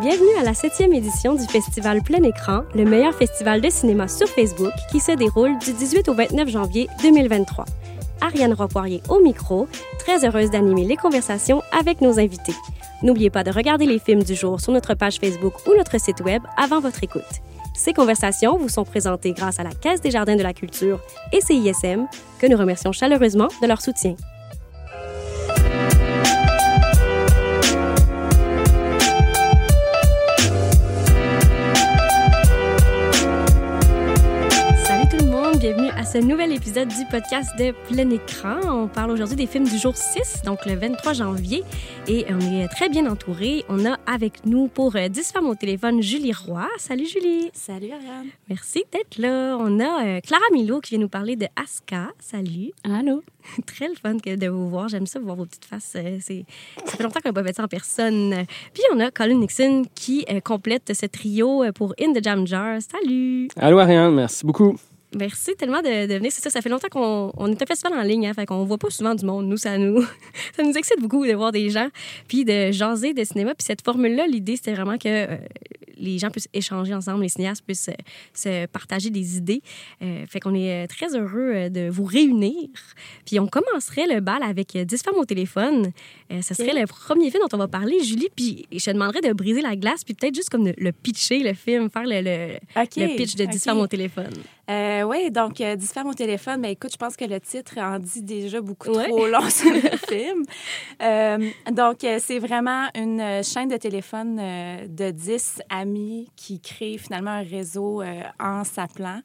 Bienvenue à la septième édition du festival Plein Écran, le meilleur festival de cinéma sur Facebook qui se déroule du 18 au 29 janvier 2023. Ariane Ropoirier au micro, très heureuse d'animer les conversations avec nos invités. N'oubliez pas de regarder les films du jour sur notre page Facebook ou notre site web avant votre écoute. Ces conversations vous sont présentées grâce à la Caisse des Jardins de la Culture et CISM, que nous remercions chaleureusement de leur soutien. Ce nouvel épisode du podcast de Plein Écran. On parle aujourd'hui des films du jour 6, donc le 23 janvier, et on est très bien entouré. On a avec nous pour 10 euh, femmes au téléphone Julie Roy. Salut Julie. Salut Ariane. Merci d'être là. On a euh, Clara Milo qui vient nous parler de Aska. Salut. Allô. très le fun de vous voir. J'aime ça, voir vos petites faces. Euh, c'est... Ça fait longtemps qu'on n'a pas fait ça en personne. Puis on a Colin Nixon qui complète ce trio pour In the Jam Jar. Salut. Allô Ariane, merci beaucoup. Merci tellement de, de, venir. C'est ça, ça fait longtemps qu'on on est un festival en ligne, hein, fait qu'on voit pas souvent du monde. Nous, ça nous, ça nous excite beaucoup de voir des gens, puis de jaser de cinéma. Puis cette formule-là, l'idée, c'était vraiment que euh, les gens puissent échanger ensemble, les cinéastes puissent euh, se partager des idées. Euh, fait qu'on est très heureux de vous réunir. Puis on commencerait le bal avec 10 femmes au téléphone. ce serait le premier film dont on va parler, Julie. Puis je te demanderais de briser la glace, puis peut-être juste comme le, pitcher, le film, faire le, le, pitch de 10 femmes au téléphone. Euh, oui, donc, euh, 10 femmes au téléphone, mais écoute, je pense que le titre en dit déjà beaucoup trop long sur le film. Euh, donc, euh, c'est vraiment une chaîne de téléphone de 10 amis qui créent finalement un réseau en s'appelant.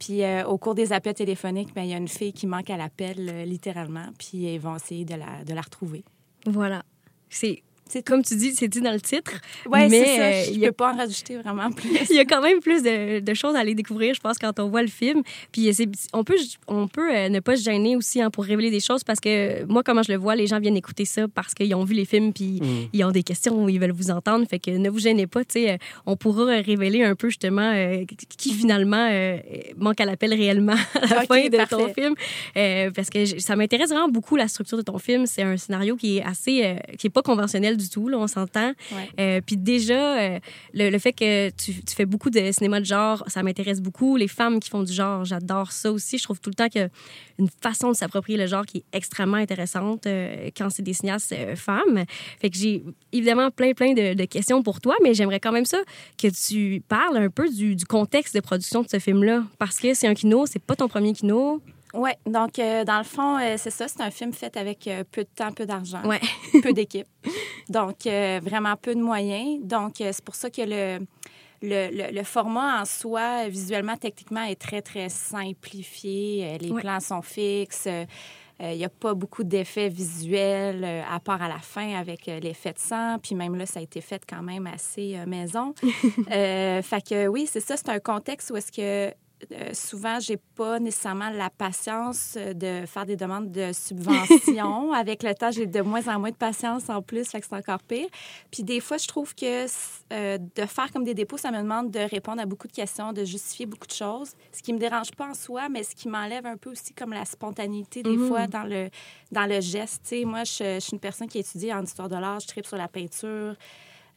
Puis, au cours des appels téléphoniques, ben, il y a une fille qui manque à l'appel, littéralement, puis ils vont essayer de la, de la retrouver. Voilà. C'est comme tu dis, c'est dit dans le titre. Oui, c'est ça. Euh, je ne peux pas en rajouter vraiment plus. il y a quand même plus de, choses à aller découvrir, je pense, quand on voit le film. Puis on peut, on peut euh, ne pas se gêner aussi hein, pour révéler des choses parce que moi, comment je le vois, les gens viennent écouter ça parce qu'ils ont vu les films puis mm. ils ont des questions ou ils veulent vous entendre. Fait que ne vous gênez pas. sais, euh, on pourra révéler un peu justement qui finalement manque à l'appel réellement à la fin de ton film. parce que ça m'intéresse vraiment beaucoup la structure de ton film. C'est un scénario qui est assez, qui est pas conventionnel du tout, là, on s'entend. Euh, puis déjà, euh, le, fait que tu, fais beaucoup de cinéma de genre, ça m'intéresse beaucoup. Les femmes qui font du genre, j'adore ça aussi. Je trouve tout le temps qu'il y a une façon de s'approprier le genre qui est extrêmement intéressante euh, quand c'est des cinéastes femmes. Fait que j'ai évidemment plein, plein de, questions pour toi, mais j'aimerais quand même ça que tu parles un peu du, du contexte de production de ce film-là. Parce que c'est un kino, c'est pas ton premier kino. Oui, donc euh, dans le fond, euh, c'est ça, c'est un film fait avec euh, peu de temps, peu d'argent, ouais. peu d'équipe. Donc, vraiment peu de moyens. Donc, c'est pour ça que le, le, le, format en soi, visuellement, techniquement, est très, très simplifié. Les plans sont fixes. Il n'y a pas beaucoup d'effets visuels, à part à la fin avec l'effet de sang. Puis même là, ça a été fait quand même assez maison. fait que oui, c'est ça, c'est un contexte où est-ce que euh, souvent, j'ai pas nécessairement la patience euh, de faire des demandes de subventions. Avec le temps, j'ai de moins en moins de patience en plus, fait que c'est encore pire. Puis des fois, je trouve que euh, de faire comme des dépôts, ça me demande de répondre à beaucoup de questions, de justifier beaucoup de choses, ce qui me dérange pas en soi, mais ce qui m'enlève un peu aussi comme la spontanéité des fois mhm. dans le, dans le geste. moi, je, je, suis une personne qui étudie en histoire de l'art, je tripe sur la peinture.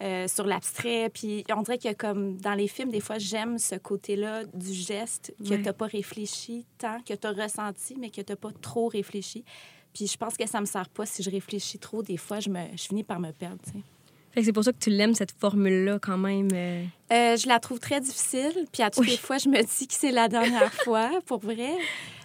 Euh, sur l'abstrait. Puis on dirait que comme dans les films, des fois, j'aime ce côté-là du geste que tu n'as pas réfléchi tant, que tu as ressenti, mais que tu n'as pas trop réfléchi. Puis je pense que ça me sert pas si je réfléchis trop. Des fois, je, me, je finis par me perdre. c'est pour ça que tu l'aimes, cette formule-là, quand même. Euh. Euh, je la trouve très difficile. Puis à toutes les fois, je me dis que c'est la dernière fois, pour vrai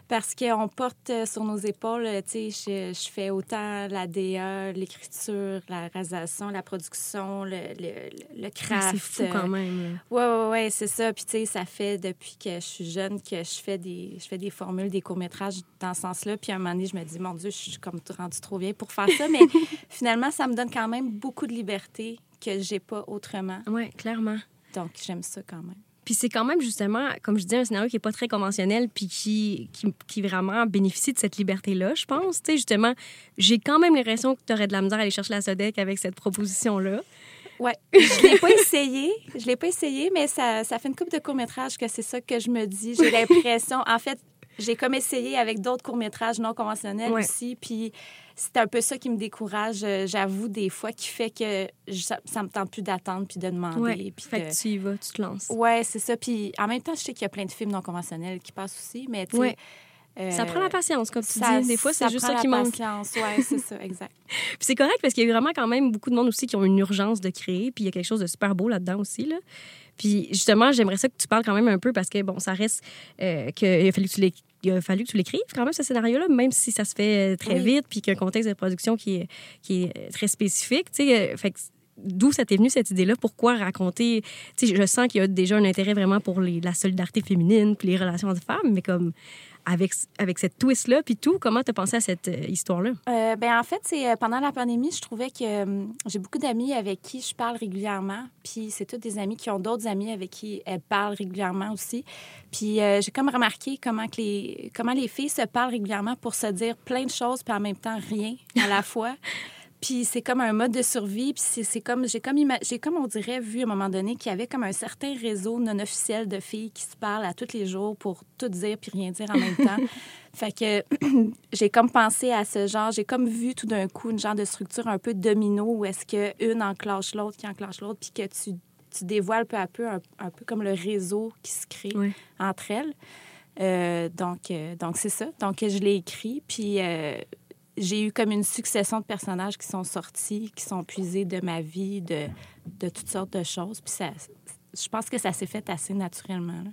parce qu'on porte euh, sur nos épaules, tu sais, je, fais autant la DA, l'écriture, la réalisation, la production, le, le, le craft. C'est fou quand même. Oui, oui, oui, c'est ça. Puis, tu sais, ça fait depuis que je suis jeune que je fais des, je fais des formules, des courts-métrages dans ce sens-là. Puis, à un moment donné, je me dis, mon Dieu, je suis comme rendu trop vieille pour faire ça. Mais finalement, ça me donne quand même beaucoup de liberté que j'ai pas autrement. Oui, clairement. Donc, j'aime ça quand même. Puis c'est quand même justement, comme je dis, un scénario qui n'est pas très conventionnel, puis qui, qui, qui, vraiment bénéficie de cette liberté-là, je pense. Tu sais, justement, j'ai quand même l'impression que tu aurais de la misère à aller chercher la Sodec avec cette proposition-là. Oui, je l'ai pas essayé. Je l'ai pas essayé, mais ça, ça fait une coupe de courts-métrages que c'est ça que je me dis. J'ai l'impression, en fait, j'ai comme essayé avec d'autres courts-métrages non conventionnels aussi, puis c'est un peu ça qui me décourage, euh, j'avoue, des fois, qui fait que ça, ça me tente plus d'attendre puis de demander. Ouais. puis Fait de- que tu y vas, tu te lances. Ouais, c'est ça. Puis en même temps, je sais qu'il y a plein de films non conventionnels qui passent aussi, mais tu sais. Euh, Ça prend la patience, comme tu ça- dis. Des fois, c'est ça juste prend ça qui la manque. patience. Ouais, c'est ça, exact. Puis c'est correct parce qu'il y a vraiment quand même beaucoup de monde aussi qui ont une urgence de créer. Puis il y a quelque chose de super beau là-dedans aussi. Là. Puis justement, j'aimerais ça que tu parles quand même un peu parce que, bon, ça reste euh, qu'il a fallu que tu il a fallu que tu l'écrives quand même, ce scénario-là, même si ça se fait euh, très Oui. vite, puis qu'il y a un contexte de production qui est, qui est euh, très spécifique. Tu sais, euh, fait que D'où ça t'est venu cette idée-là? Pourquoi raconter? Tu sais, je sens qu'il y a déjà un intérêt vraiment pour les- la solidarité féminine puis les relations de femmes, mais comme avec, avec cette twist-là, puis tout, comment t'as pensé à cette euh, histoire-là? Euh, ben en fait, c'est euh, pendant la pandémie, je trouvais que j'ai beaucoup d'amis avec qui je parle régulièrement. Puis c'est tous des amis qui ont d'autres amis avec qui elles parlent régulièrement aussi. Puis j'ai comme remarqué comment que les comment les filles se parlent régulièrement pour se dire plein de choses puis en même temps rien à la fois. Puis c'est comme un mode de survie. Puis c'est- c'est comme j'ai comme j'ai comme on dirait vu à un moment donné qu'il y avait comme un certain réseau non officiel de filles qui se parlent à tous les jours pour tout dire puis rien dire en même temps. Fait que j'ai comme pensé à ce genre, j'ai comme vu tout d'un coup une genre de structure un peu domino où est-ce que une enclenche l'autre, qui enclenche l'autre, puis que tu, tu dévoiles peu à peu un, un peu comme le réseau qui se crée entre elles. Euh, donc, euh, donc c'est ça. Donc, je l'ai écrit, puis euh, j'ai eu comme une succession de personnages qui sont sortis, qui sont puisés de ma vie, de, de toutes sortes de choses. Puis ça, je pense que ça s'est fait assez naturellement. là.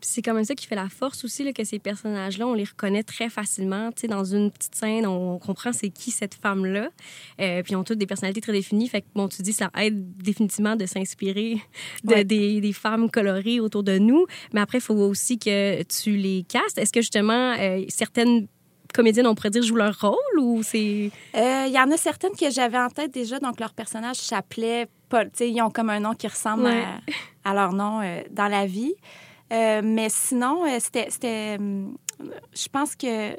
Puis c'est quand même ça qui fait la force aussi, là, que ces personnages-là, on les reconnaît très facilement. Tu sais, dans une petite scène, on comprend c'est qui cette femme-là. Euh, puis ils ont toutes des personnalités très définies. Fait que, bon, tu dis, ça aide définitivement de s'inspirer de- Ouais. des, des femmes colorées autour de nous. Mais après, il faut aussi que tu les castes. Est-ce que, justement, euh, certaines comédiennes, on pourrait dire, jouent leur rôle ou c'est... Euh, Il y en a certaines que j'avais en tête déjà, donc leur personnage s'appelait Paul. Tu sais, ils ont comme un nom qui ressemble Ouais. à, à leur nom euh, dans la vie. Euh, mais sinon, euh, c'était, c'était, hum, je pense que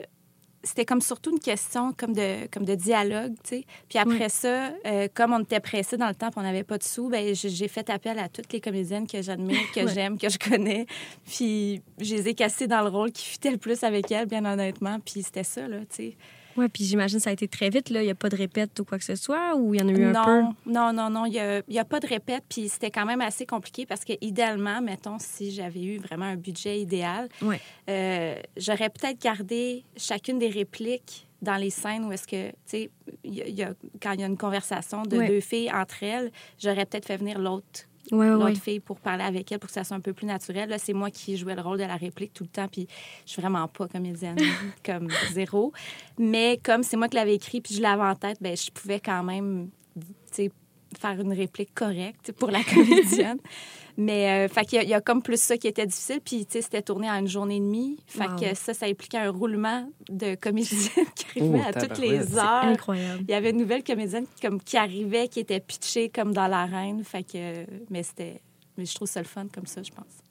c'était comme surtout une question comme de, comme de dialogue, tu sais. Puis après ça, euh, comme on était pressé dans le temps, puis on n'avait pas de sous, ben j'ai fait appel à toutes les comédiennes que j'admire, que j'aime, que je connais. Puis je les ai cassées dans le rôle qui fitait le plus avec elles, bien honnêtement. Puis c'était ça, là, tu sais. Ouais, puis j'imagine que ça a été très vite, là. Il n'y a pas de répète ou quoi que ce soit, ou il y en a eu un peu? non, non, non, non, il n'y a, il y a pas de répète, puis c'était quand même assez compliqué parce que, idéalement, mettons, si j'avais eu vraiment un budget idéal, Ouais. euh, j'aurais peut-être gardé chacune des répliques dans les scènes où est-ce que, tu sais, il y a- il y a- quand il y a une conversation de Ouais. deux filles entre elles, j'aurais peut-être fait venir l'autre Ouais, l'autre ouais. fille pour parler avec elle pour que ça soit un peu plus naturel. Là, c'est moi qui jouais le rôle de la réplique tout le temps, puis je suis vraiment pas comédienne, comme zéro. Mais comme c'est moi qui l'avais écrit, puis je l'avais en tête, ben je pouvais quand même, tu sais, faire une réplique correcte pour la comédienne. Mais, euh, fait qu'il y, a- il y a comme plus ça qui était difficile. Puis, tu sais, c'était tourné en une journée et demie. Fait Wow. que ça, ça impliquait un roulement de comédienne qui arrivait Oh, à toutes les C'est heures. Incroyable. Il y avait une nouvelle comédienne qui, comme, qui arrivait, qui était pitchée comme dans l'arène. Fait que, mais c'était, mais je trouve ça le fun comme ça, je pense.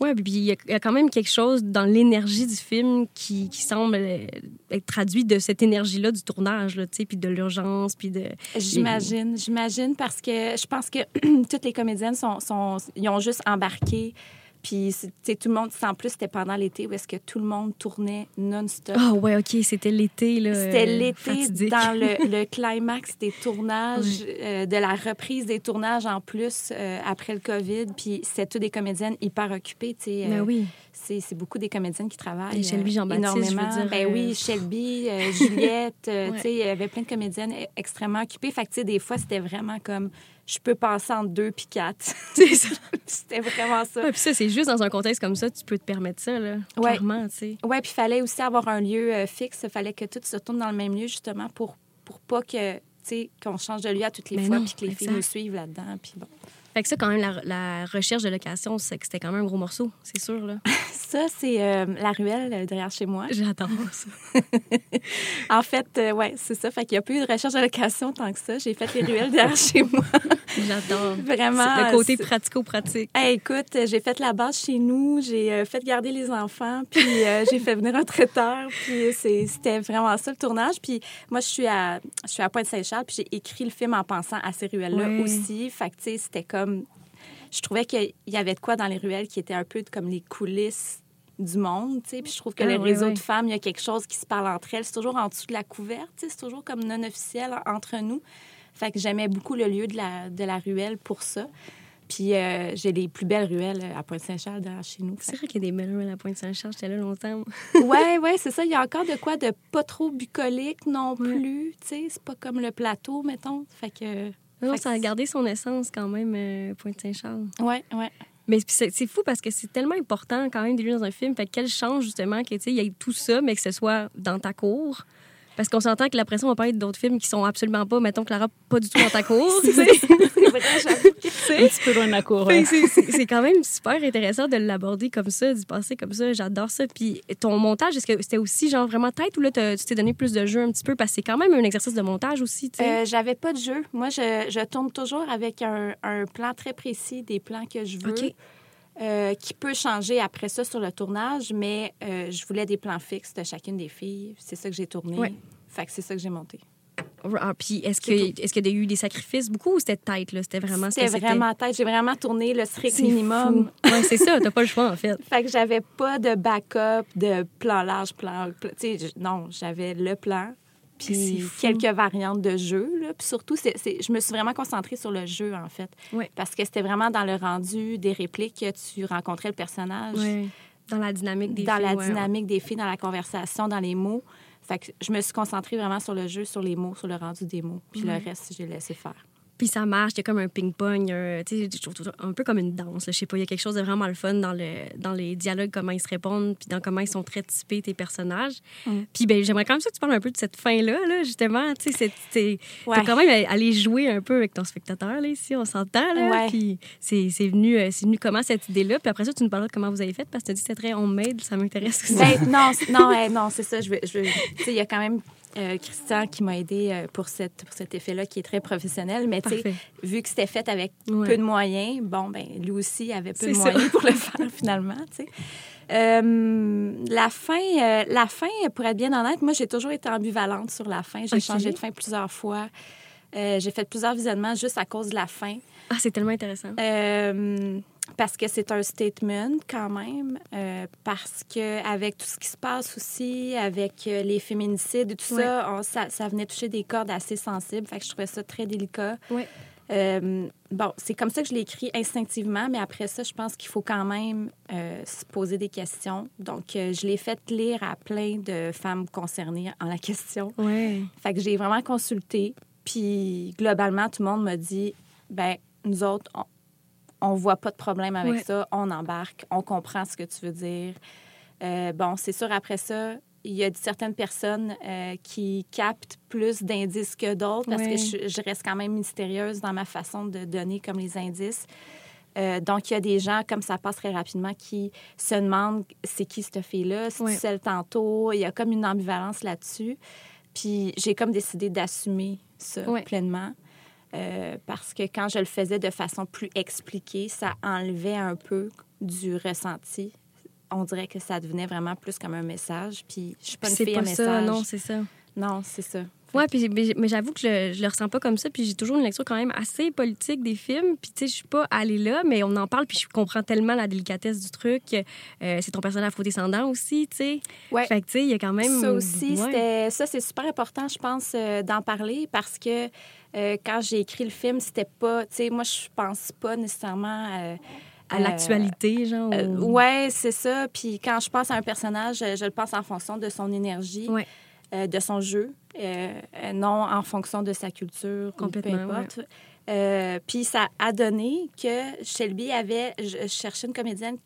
Oui, puis il y, a- quand même quelque chose dans l'énergie du film qui, semble être traduit de cette énergie-là du tournage, là, puis de l'urgence, puis de... J'imagine, j'imagine parce que je pense que toutes les comédiennes ont juste embarqué. Puis, tu sais, tout le monde, en plus, c'était pendant l'été où est-ce que tout le monde tournait non-stop. Ah ouais, OK, c'était l'été, là. C'était euh, l'été dans le, le climax des tournages, euh, de la reprise des tournages en plus euh, après le COVID. Puis c'était toutes des comédiennes hyper occupées. tu sais, Ben euh, oui. c'est, beaucoup des comédiennes qui travaillent. Et Shelby Jean-Baptiste, je veux dire, Ben oui, Shelby, Juliette. Ouais. tu sais, Il y avait plein de comédiennes e- extrêmement occupées. Fait que tu sais, des fois, c'était vraiment comme je peux passer entre deux puis quatre. C'est ça. c'était vraiment ça. Ouais, puis ça, c'est juste dans un contexte comme ça, tu peux te permettre ça, là. Ouais. Clairement, tu sais. Oui, puis il fallait aussi avoir un lieu euh, fixe. Il fallait que tout se tourne dans le même lieu, justement, pour, pour pas que, tu sais, qu'on change de lieu à toutes les Mais fois, non, puis que les filles nous suivent là-dedans. Puis bon. Fait que ça, quand même, la, la recherche de location, c'était quand même un gros morceau, c'est sûr, là. Ça, c'est euh, la ruelle euh, derrière chez moi. J'adore ça. En fait, euh, ouais, c'est ça. Fait qu'il n'y a pas eu de recherche de location tant que ça. J'ai fait les ruelles derrière chez moi. J'adore. Vraiment. Le côté pratico-pratique. Hey, écoute, j'ai fait la base chez nous, j'ai euh, fait garder les enfants, puis j'ai fait venir un traiteur, puis c'était vraiment ça le tournage. Puis moi, je suis à, je suis à Pointe-Saint-Charles, puis j'ai écrit le film en pensant à ces ruelles-là aussi. Fait que, tu sais, c'était comme... Je trouvais qu'il y avait de quoi dans les ruelles qui était un peu comme les coulisses du monde, tu sais. Puis je trouve que ah, le réseau de femmes, il y a quelque chose qui se parle entre elles. C'est toujours en dessous de la couverte, tu sais. C'est toujours comme non officiel entre nous. Fait que j'aimais beaucoup le lieu de la, de la ruelle pour ça. Puis euh, j'ai les plus belles ruelles à Pointe-Saint-Charles chez nous. C'est vrai qu'il y a des belles ruelles à Pointe-Saint-Charles. J'étais là longtemps. oui, oui, c'est ça. Il y a encore de quoi de pas trop bucolique non plus. Tu sais, c'est pas comme le plateau, mettons. Fait que... Non, ça a gardé son essence quand même, euh, Pointe-Saint-Charles. Oui, oui. Mais c'est fou parce que c'est tellement important quand même de dans un film. Fait quelle chance justement qu'il y ait tout ça, mais que ce soit dans ta cour. Parce qu'on s'entend que l'impression, on va parler d'autres films qui sont absolument pas, mettons, Clara, pas du tout dans ta cour. c'est vrai, Un petit peu loin de la cour. C'est quand même super intéressant de l'aborder comme ça, d'y passer comme ça. J'adore ça. Puis ton montage, est-ce que c'était aussi genre vraiment tête ou là, tu t'es donné plus de jeu un petit peu? Parce que c'est quand même un exercice de montage aussi. Euh, J'avais pas de jeu. Moi, je, je, tourne toujours avec un, un, plan très précis des plans que je veux. Euh, qui peut changer après ça sur le tournage, mais euh, je voulais des plans fixes de chacune des filles. C'est ça que j'ai tourné. Fait que c'est ça que j'ai monté. Ah, puis est-ce que est-ce qu'il y a eu des sacrifices beaucoup ou c'était tête là? C'était vraiment c'était vraiment tête. J'ai vraiment tourné le strict minimum. ouais, c'est ça. T'as pas le choix en fait. Fait que j'avais pas de backup de plan large plan, sais, non j'avais le plan puis quelques variantes de jeu. Là. Puis surtout, c'est, je me suis vraiment concentrée sur le jeu, en fait. Parce que c'était vraiment dans le rendu des répliques que tu rencontrais le personnage. Dans la dynamique des Dans la dynamique des filles, dans la conversation, dans les mots. Fait que je me suis concentrée vraiment sur le jeu, sur les mots, sur le rendu des mots. Puis le reste, j'ai laissé faire puis ça marche, il y a comme un ping-pong, un peu comme une danse. Je sais pas, il y a quelque chose de vraiment le fun dans, le, dans les dialogues, comment ils se répondent, puis dans comment ils sont très typés, tes personnages. Mm. Puis ben, j'aimerais quand même ça que tu parles un peu de cette fin-là, là, justement. Tu sais, c'est quand même aller jouer un peu avec ton spectateur, là, ici, on s'entend. Là, Puis c'est venu, euh, venu comment cette idée-là. Puis après ça, tu nous parles de comment vous avez fait, parce que tu as dit que c'était très homemade, ça m'intéresse aussi. Ben, non, non, non c'est ça. Je veux, je il y a quand même euh, Christian qui m'a aidé euh, pour, cette, pour cet effet-là qui est très professionnel. Mais vu que c'était fait avec peu de moyens, bon, ben lui aussi avait peu de moyens pour le faire finalement. Euh, la fin, la fin, pour être bien honnête, moi j'ai toujours été ambivalente sur la fin. J'ai changé de fin plusieurs fois. j'ai fait plusieurs visionnements juste à cause de la fin. Ah, c'est tellement intéressant parce que c'est un statement quand même, euh, parce que avec tout ce qui se passe aussi, avec euh, les féminicides et tout ça, ça, venait toucher des cordes assez sensibles. Fait que je trouvais ça très délicat. Euh, bon, c'est comme ça que je l'ai écrit instinctivement, mais après ça, je pense qu'il faut quand même se poser des questions. Donc, je l'ai fait lire à plein de femmes concernées en la question. Ouais. Fait que j'ai vraiment consulté. Puis, globalement, tout le monde m'a dit, ben nous autres, on voit pas de problème avec ça, on embarque, on comprend ce que tu veux dire. Euh, bon, c'est sûr, après ça, il y a certaines personnes euh, qui captent plus d'indices que d'autres parce que je, reste quand même mystérieuse dans ma façon de donner comme les indices. Euh, donc, il y a des gens, comme ça passe très rapidement, qui se demandent c'est qui cette fille-là, c'est celle tantôt? Il y a comme une ambivalence là-dessus. Puis, j'ai comme décidé d'assumer ça pleinement. Euh, parce que quand je le faisais de façon plus expliquée, ça enlevait un peu du ressenti. On dirait que ça devenait vraiment plus comme un message. Puis je suis pas une fille pas. Ça, non, c'est ça. Non, c'est ça. Oui, puis, mais j'avoue que je, je le ressens pas comme ça. Puis j'ai toujours une lecture quand même assez politique des films. Puis, tu sais, je suis pas allée là, mais on en parle. Puis je comprends tellement la délicatesse du truc. Euh, c'est ton personnage afro-descendant aussi, tu sais. Ouais. Fait que, tu sais, il y a quand même. Ça aussi, c'était. Ça, c'est super important, je pense, euh, d'en parler parce que euh, quand j'ai écrit le film, c'était pas. Tu sais, moi, je pense pas nécessairement à l'actualité, genre? ouais, c'est ça. Puis quand je pense à un personnage, je le pense en fonction de son énergie, de son jeu. Euh, non en fonction de sa culture Complètement, peu importe. Euh, puis ça a donné que Shelby avait... Je cherchais une comédienne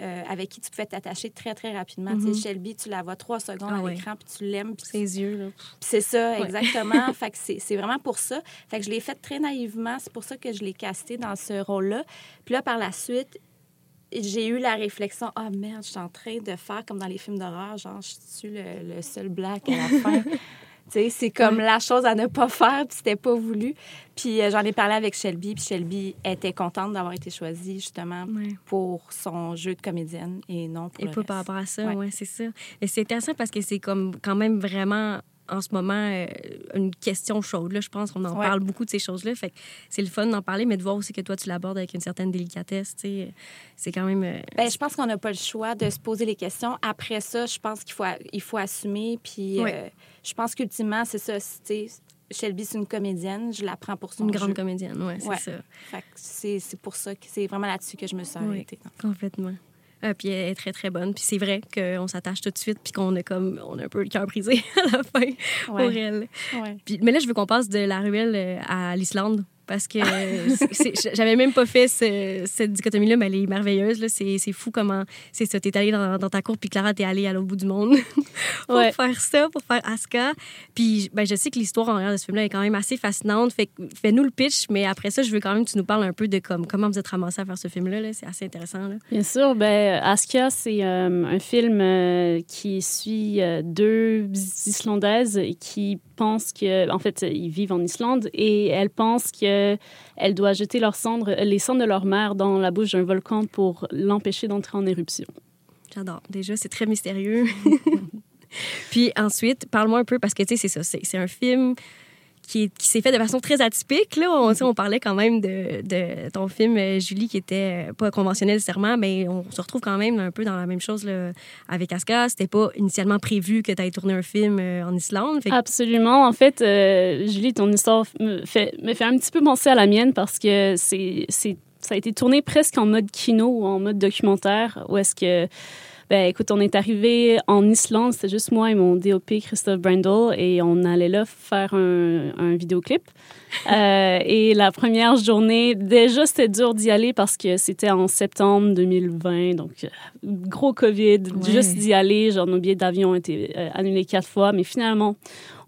euh, avec qui tu pouvais t'attacher très, très rapidement. Tu sais, mm-hmm. Shelby, tu la vois trois secondes ah à l'écran, puis tu l'aimes. Ses yeux, là. c'est ça, exactement. fait que c'est vraiment pour ça. Fait que je l'ai fait très naïvement. C'est pour ça que je l'ai casté dans ce rôle-là. Puis là, par la suite, j'ai eu la réflexion, ah merde, je suis en train de faire comme dans les films d'horreur, genre, je suis le, le seul black à la fin. c'est comme la chose à ne pas faire, puis c'était pas voulu. Puis euh, j'en ai parlé avec Shelby, puis Shelby était contente d'avoir été choisie justement pour son jeu de comédienne et non pour Et pas par rapport à ça, oui, c'est ça. Et c'est intéressant parce que c'est comme quand même vraiment en ce moment euh, une question chaude. Là, je pense qu'on en parle beaucoup de ces choses-là. Fait c'est le fun d'en parler, mais de voir aussi que toi, tu l'abordes avec une certaine délicatesse. C'est quand même. Euh, ben, je pense qu'on n'a pas le choix de se poser les questions. Après ça, je pense qu'il faut, il faut assumer. Puis euh, je pense qu'ultimement, c'est ça. Shelby, c'est une comédienne. Je la prends pour son Une grande comédienne, oui, c'est ça. C'est pour ça que c'est vraiment là-dessus que je me suis arrêtée. complètement. Euh, puis elle est très, très bonne. Puis c'est vrai qu'on s'attache tout de suite, puis qu'on a comme, on a un peu le cœur brisé à la fin pour elle. Puis, mais là, je veux qu'on passe de la ruelle euh, à l'Islande parce que j'avais même pas fait cette dichotomie-là, mais elle est merveilleuse. C'est fou comment c'est ça. T'es allé dans, ta cour, puis Clara, t'es allée à l'autre bout du monde pour faire ça, pour faire Aska. Puis ben, je sais que l'histoire en arrière de ce film-là est quand même assez fascinante. Fait fais-nous le pitch, mais après ça, je veux quand même que tu nous parles un peu de comme, comment vous êtes ramassé à faire ce film-là. c'est assez intéressant. Là. Bien sûr. Ben, Aska, c'est euh, un film euh, qui suit euh, deux Islandaises qui pensent que, en fait, ils vivent en Islande et elles pensent que elle doit jeter leurs cendres, les cendres de leur mère dans la bouche d'un volcan pour l'empêcher d'entrer en éruption. J'adore. Déjà, c'est très mystérieux. Puis ensuite, parle-moi un peu, parce que tu sais, c'est ça, c'est un film qui, s'est fait de façon très atypique. Là. On, on parlait quand même de, ton film, euh, Julie, qui était euh, pas conventionnel nécessairement, mais on se retrouve quand même un peu dans la même chose là, avec Aska. C'était pas initialement prévu que tu aies tourné un film euh, en Islande. Absolument. En fait, Julie, ton histoire me fait, me fait un petit peu penser à la mienne parce que c'est ça a été tourné presque en mode kino ou en mode documentaire, est-ce que ben, écoute, on est arrivé en Islande, c'était juste moi et mon DOP Christophe Brandle, et on allait là faire un, un vidéoclip. Euh, et la première journée, déjà, c'était dur d'y aller parce que c'était en septembre 2020, donc euh, gros COVID. Juste d'y aller, genre nos billets d'avion ont été euh, annulés quatre fois, mais finalement,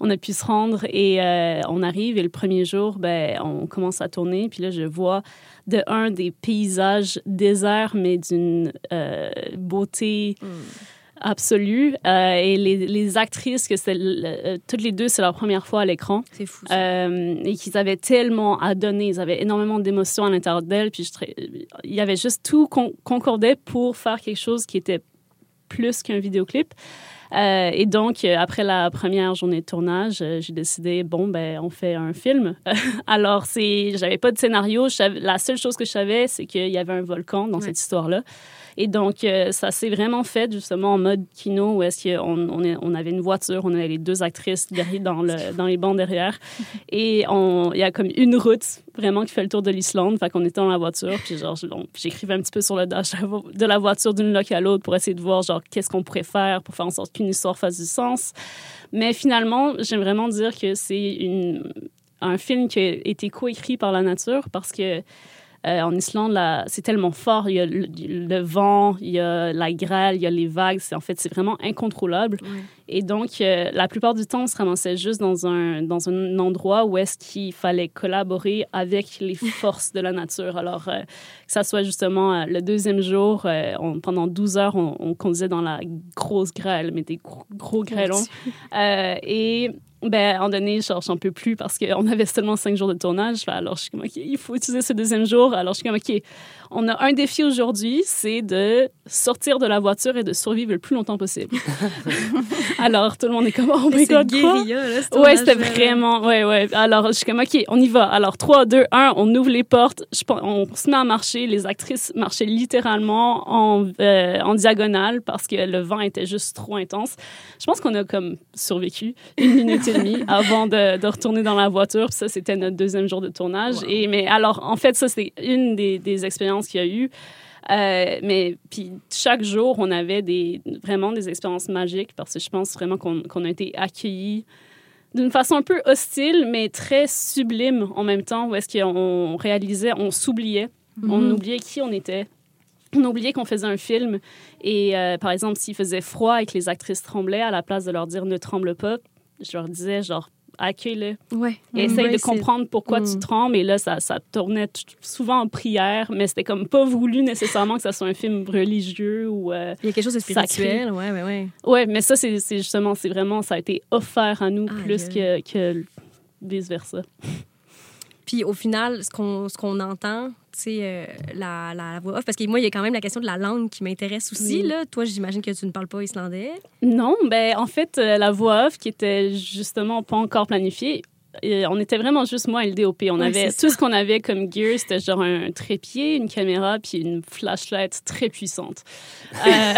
on a pu se rendre et on arrive. Et le premier jour, ben, on commence à tourner. Puis là, je vois de un des paysages déserts, mais d'une beauté. Mm absolue. Euh, et les, les, actrices, que c'est euh, toutes les deux, c'est leur première fois à l'écran. C'est fou. Euh, et qu'ils avaient tellement à donner. Ils avaient énormément d'émotions à l'intérieur d'elles. Puis il y avait juste tout concordait pour faire quelque chose qui était plus qu'un vidéoclip. Euh, et donc, après la première journée de tournage, j'ai décidé, bon, ben, on fait un film. Alors, c'est, j'avais pas de scénario. la seule chose que je savais, c'est qu'il y avait un volcan dans cette histoire-là. Et donc, euh, ça s'est vraiment fait justement en mode kino où est-ce qu'on on, on, avait une voiture, on avait les deux actrices derrière, dans, le, dans les bancs derrière. Et il y a comme une route vraiment qui fait le tour de l'Islande. Fait qu'on était dans la voiture, puis genre, j'écrivais un petit peu sur le dash de la voiture d'une loc à l'autre pour essayer de voir genre qu'est-ce qu'on pourrait faire pour faire en sorte qu'une histoire fasse du sens. Mais finalement, j'aime vraiment dire que c'est une un film qui a été coécrit par la nature parce que euh, en Islande, c'est tellement fort. Il y a le, vent, il y a la grêle, il y a les vagues. En fait, c'est vraiment incontrôlable. Et donc, euh, la plupart du temps, on se ramassait juste dans un, dans un endroit où est-ce qu'il fallait collaborer avec les forces de la nature. Alors, euh, que ça soit justement le deuxième jour, pendant 12 heures, on, on, conduisait dans la grosse grêle, mais des gros, gros grêlons. et ben, en donné, genre, j'en peux plus parce qu'on avait seulement cinq jours de tournage. Alors, je suis comme, OK, il faut utiliser ce deuxième jour. Alors, je suis comme, OK, on a un défi aujourd'hui, c'est de sortir de la voiture et de survivre le plus longtemps possible. Alors, tout le monde est comme, oh my god, quoi? ouais, c'était vraiment, ouais, ouais. Alors, je suis comme, OK, on y va. Alors, 3, 2, 1, on ouvre les portes, je, on se met à marcher. Les actrices marchaient littéralement en, euh, en diagonale parce que le vent était juste trop intense. Je pense qu'on a comme survécu une minute et demie avant de, de retourner dans la voiture. Puis ça, c'était notre deuxième jour de tournage. Et, mais alors, en fait, ça, c'est une des, des expériences qu'il y a eu. Euh, mais puis chaque jour, on avait des, vraiment des expériences magiques parce que je pense vraiment qu'on a été accueillis d'une façon un peu hostile, mais très sublime en même temps, où est-ce qu'on réalisait, on s'oubliait, on mhm. oubliait qui on était. On oubliait qu'on faisait un film et, euh, par exemple, s'il faisait froid et que les actrices tremblaient, à la place de leur dire ne tremble pas, je leur disais genre accueille-le. Ouais. essaye de comprendre pourquoi tu mm. trembles. Et là, ça, ça tournait souvent en prière, mais c'était comme pas voulu nécessairement que ça soit un film religieux ou. Euh, Il y a quelque chose de spirituel, ouais, ouais, ouais. Ouais, mais ça, c'est justement, c'est vraiment, ça a été offert à nous plus que, que vice-versa. Puis au final, ce qu'on qu'on entend, c'est euh, la, la, voix off. Parce que moi, il y a quand même la question de la langue qui m'intéresse aussi. Là. Toi, j'imagine que tu ne parles pas islandais. Non, ben en fait, euh, la voix off qui était justement pas encore planifiée, on était vraiment juste moi et le DOP. On avait tout ce qu'on avait comme gear, c'était genre un trépied, une caméra, puis une flashlight très puissante. Euh,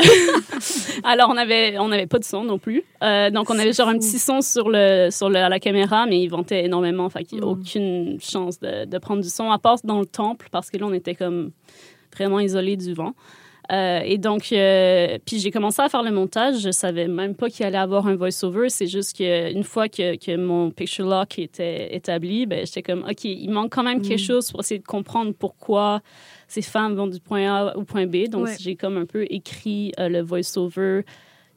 alors on avait on n'avait pas de son non plus. Euh, donc on avait genre un petit son sur le sur la caméra, mais il ventait énormément, fait qu'il n'y a mm. aucune chance de, de, prendre du son à part dans le temple parce que là on était comme vraiment isolé du vent. Euh, et donc, euh, puis j'ai commencé à faire le montage. Je savais même pas qu'il allait avoir un voice-over. C'est juste qu'une fois que, que, mon picture lock était établi, ben, j'étais comme, OK, il manque quand même quelque mm. chose pour essayer de comprendre pourquoi ces femmes vont du point A au point B. Donc, j'ai comme un peu écrit euh, le voice-over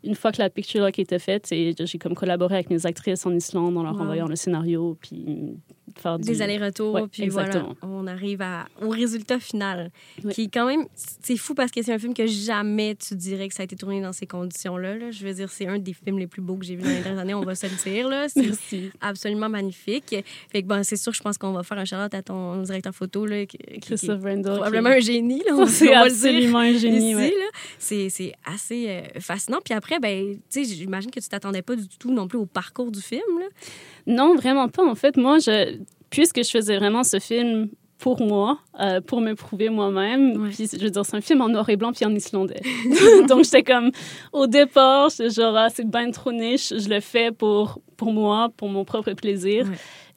une fois que la picture lock était faite, j'ai comme collaboré avec mes actrices en Islande en leur envoyant le scénario, puis faire des allers-retours, puis voilà, on arrive à, au résultat final, qui est quand même, c'est fou parce que c'est un film que jamais tu dirais que ça a été tourné dans ces conditions-là. Je veux dire, c'est un des films les plus beaux que j'ai vu dans les dernières années, on va se le dire. C'est absolument magnifique. Fait que bon, c'est sûr, je pense qu'on va faire un shout à ton directeur photo, là, qui, Christophe Randall. Probablement un génie, là. C'est absolument un génie, C'est assez euh, fascinant. Puis après, ben, j'imagine que tu t'attendais pas du tout non plus au parcours du film, là. Non, vraiment pas. En fait, moi, je, puisque je faisais vraiment ce film pour moi, euh, pour me prouver moi-même. Puis, je veux dire, c'est un film en noir et blanc puis en islandais. Donc, j'étais comme, au départ, genre, ah, c'est bien trop niche, je le fais pour, pour moi, pour mon propre plaisir.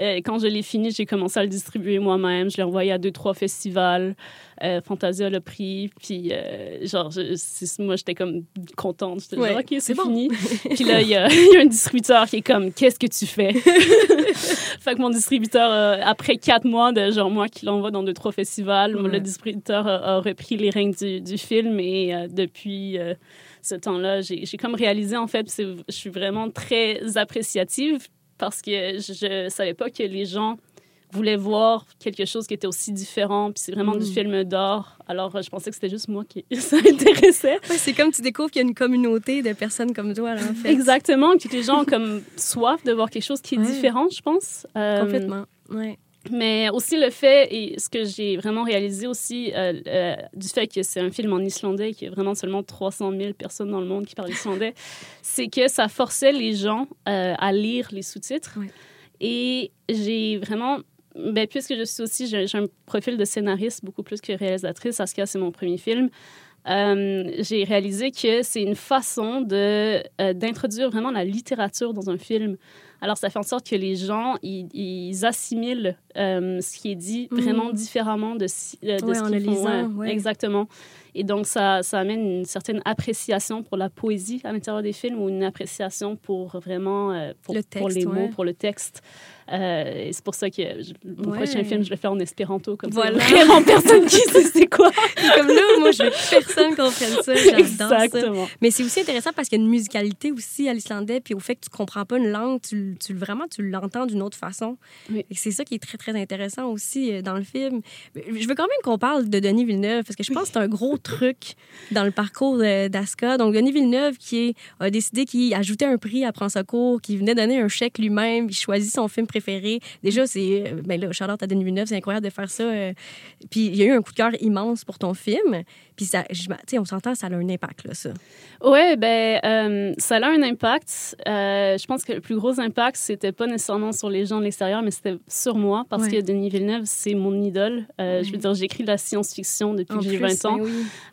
Euh, quand je l'ai fini, j'ai commencé à le distribuer moi-même. Je l'ai envoyé à deux, trois festivals. Euh, Fantasia le prix. Puis, euh, genre, moi, j'étais comme contente. J'étais genre, OK, c'est fini. puis là, il y, a un distributeur qui est comme, qu'est-ce que tu fais? fait que mon distributeur, après quatre mois de genre, moi qui l'envoie dans deux, trois festivals, le distributeur a, repris les règnes du, du film. Et depuis ce temps-là, j'ai comme réalisé, en fait, je suis vraiment très appréciative parce que je ne savais pas que les gens voulaient voir quelque chose qui était aussi différent, puis c'est vraiment du mm. film d'or. Alors, je pensais que c'était juste moi qui ça intéressait. c'est comme tu découvres qu'il y a une communauté de personnes comme toi, là, en fait. Exactement, que les gens ont comme soif de voir quelque chose qui est différent, je pense. Euh, Complètement, ouais. Mais aussi le fait, et ce que j'ai vraiment réalisé aussi, euh, euh, du fait que c'est un film en islandais, qu'il y a vraiment seulement 300 000 personnes dans le monde qui parlent islandais, c'est que ça forçait les gens euh, à lire les sous-titres. Et j'ai vraiment, ben, puisque je suis aussi, j'ai un profil de scénariste beaucoup plus que réalisatrice, cas, c'est mon premier film. j'ai réalisé que c'est une façon d'introduire vraiment la littérature dans un film. Alors, ça fait en sorte que les gens, ils, assimilent euh, ce qui est dit mhm. vraiment différemment de, euh, ce qu'ils font. Exactement. Et donc, ça, ça amène une certaine appréciation pour la poésie à l'intérieur des films ou une appréciation pour vraiment euh, pour, pour, les mots, pour le texte. Euh, c'est pour ça que le prochain film, je le fais en espéranto. Comme voilà. vraiment personne qui sait c'est quoi. comme là, moi, je veux que personne comprenne ça. Exactement. Ça. Mais c'est aussi intéressant parce qu'il y a une musicalité aussi à l'islandais. Puis au fait que tu comprends pas une langue, tu, tu vraiment, tu l'entends d'une autre façon. Oui. C'est ça qui est très, très intéressant aussi euh, dans le film. Je veux quand même qu'on parle de Denis Villeneuve parce que je pense que c'est un gros truc dans le parcours d'Aska. Donc, Denis Villeneuve qui a décidé qu'il ajoutait un prix à Prendre Cours, qui venait donner un chèque lui-même, il choisit son film préféré. Déjà, c'est. Euh, ben là, Charlotte à Denis Villeneuve, c'est incroyable de faire ça. Euh. puis il y a eu un coup de cœur immense pour ton film. Puis ça, on s'entend, ça a un impact, là, ça. Oui, ben, euh, ça a un impact. je pense que le plus gros impact, c'était pas nécessairement sur les gens de l'extérieur, mais c'était sur moi, parce que Denis Villeneuve, c'est mon idole. Je veux dire, j'écris de la science-fiction depuis que j'ai 20 ans.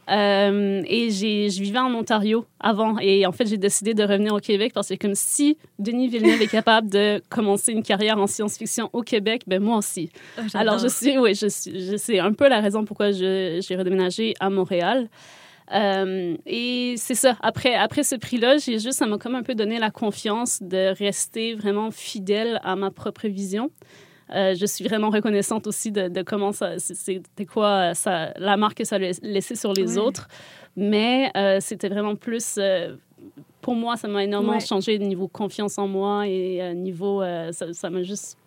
Ben et je vivais en Ontario avant. Et en fait, j'ai décidé de revenir au Québec parce que comme si Denis Villeneuve est capable de commencer une carrière en science-fiction au Québec, ben moi aussi. Ah, Alors, je suis, oui, je suis, c'est un peu la raison pourquoi j'ai redéménagé à Montréal. Euh, et c'est ça. Après, après ce prix-là, j'ai juste, ça m'a comme un peu donné la confiance de rester vraiment fidèle à ma propre vision. Euh, je suis vraiment reconnaissante aussi de, comment ça, c'était quoi ça, la marque que ça a laissé sur les autres. Mais euh, c'était vraiment plus pour moi, ça m'a énormément changé changé niveau confiance en moi et niveau, ça m'a juste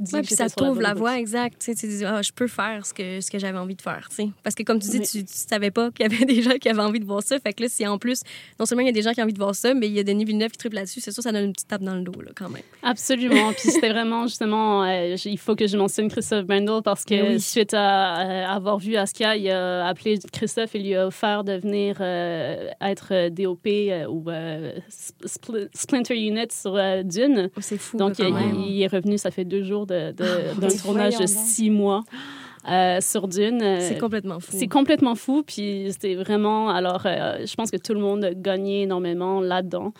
dit Ouais, puis ça la t'ouvre la voie, exact. Tu sais, tu dis, ah, je peux faire ce que, ce que j'avais envie de faire. tu sais. Parce que, comme tu dis, tu, tu savais pas qu'il y avait des gens qui avaient envie de voir ça. Fait que là, si en plus, non seulement il y a des gens qui ont envie de voir ça, mais il y a Denis Villeneuve qui triple là-dessus, c'est sûr, ça donne une petite tape dans le dos, là, quand même. Absolument. Puis c'était vraiment justement, euh, il faut que je mentionne Christophe Brendel parce que Ben oui. suite à euh, avoir vu Aska, il a appelé Christophe et lui a offert de venir euh, être DOP euh, ou euh, spl- Splinter Unit sur euh, Dune. Oh, c'est fou, Donc là, il, quand même. il est revenu, ça fait deux jours Ah, d'un tournage de six mois euh, sur Dune. Euh, C'est complètement fou. c'est complètement fou, puis c'était vraiment. Alors, euh, je pense que tout le monde a gagné énormément là-dedans.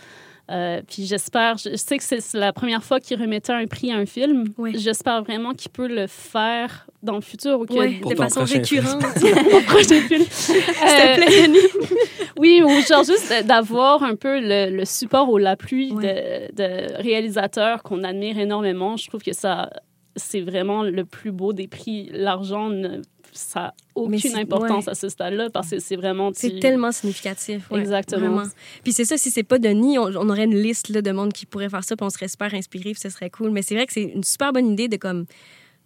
Euh, puis j'espère, je je sais que c'est la première fois qu'il remettait un prix à un film. J'espère vraiment qu'il peut le faire dans le futur ou que Pour de façon prochain récurrente. mon prochain film. Euh, oui, ou genre juste d'avoir un peu le, le support ou l'appui Ouais. de, de réalisateurs qu'on admire énormément. Je trouve que ça, c'est vraiment le plus beau des prix. L'argent, ne- ça n'a aucune importance ouais. à ce stade-là parce que c'est vraiment... C'est tellement significatif. ouais, Exactement. vraiment. Puis c'est ça, si c'est pas Denis, on, on aurait une liste là, de monde qui pourrait faire ça, puis on serait super inspiré, puis ce serait cool. Mais c'est vrai que c'est une super bonne idée de comme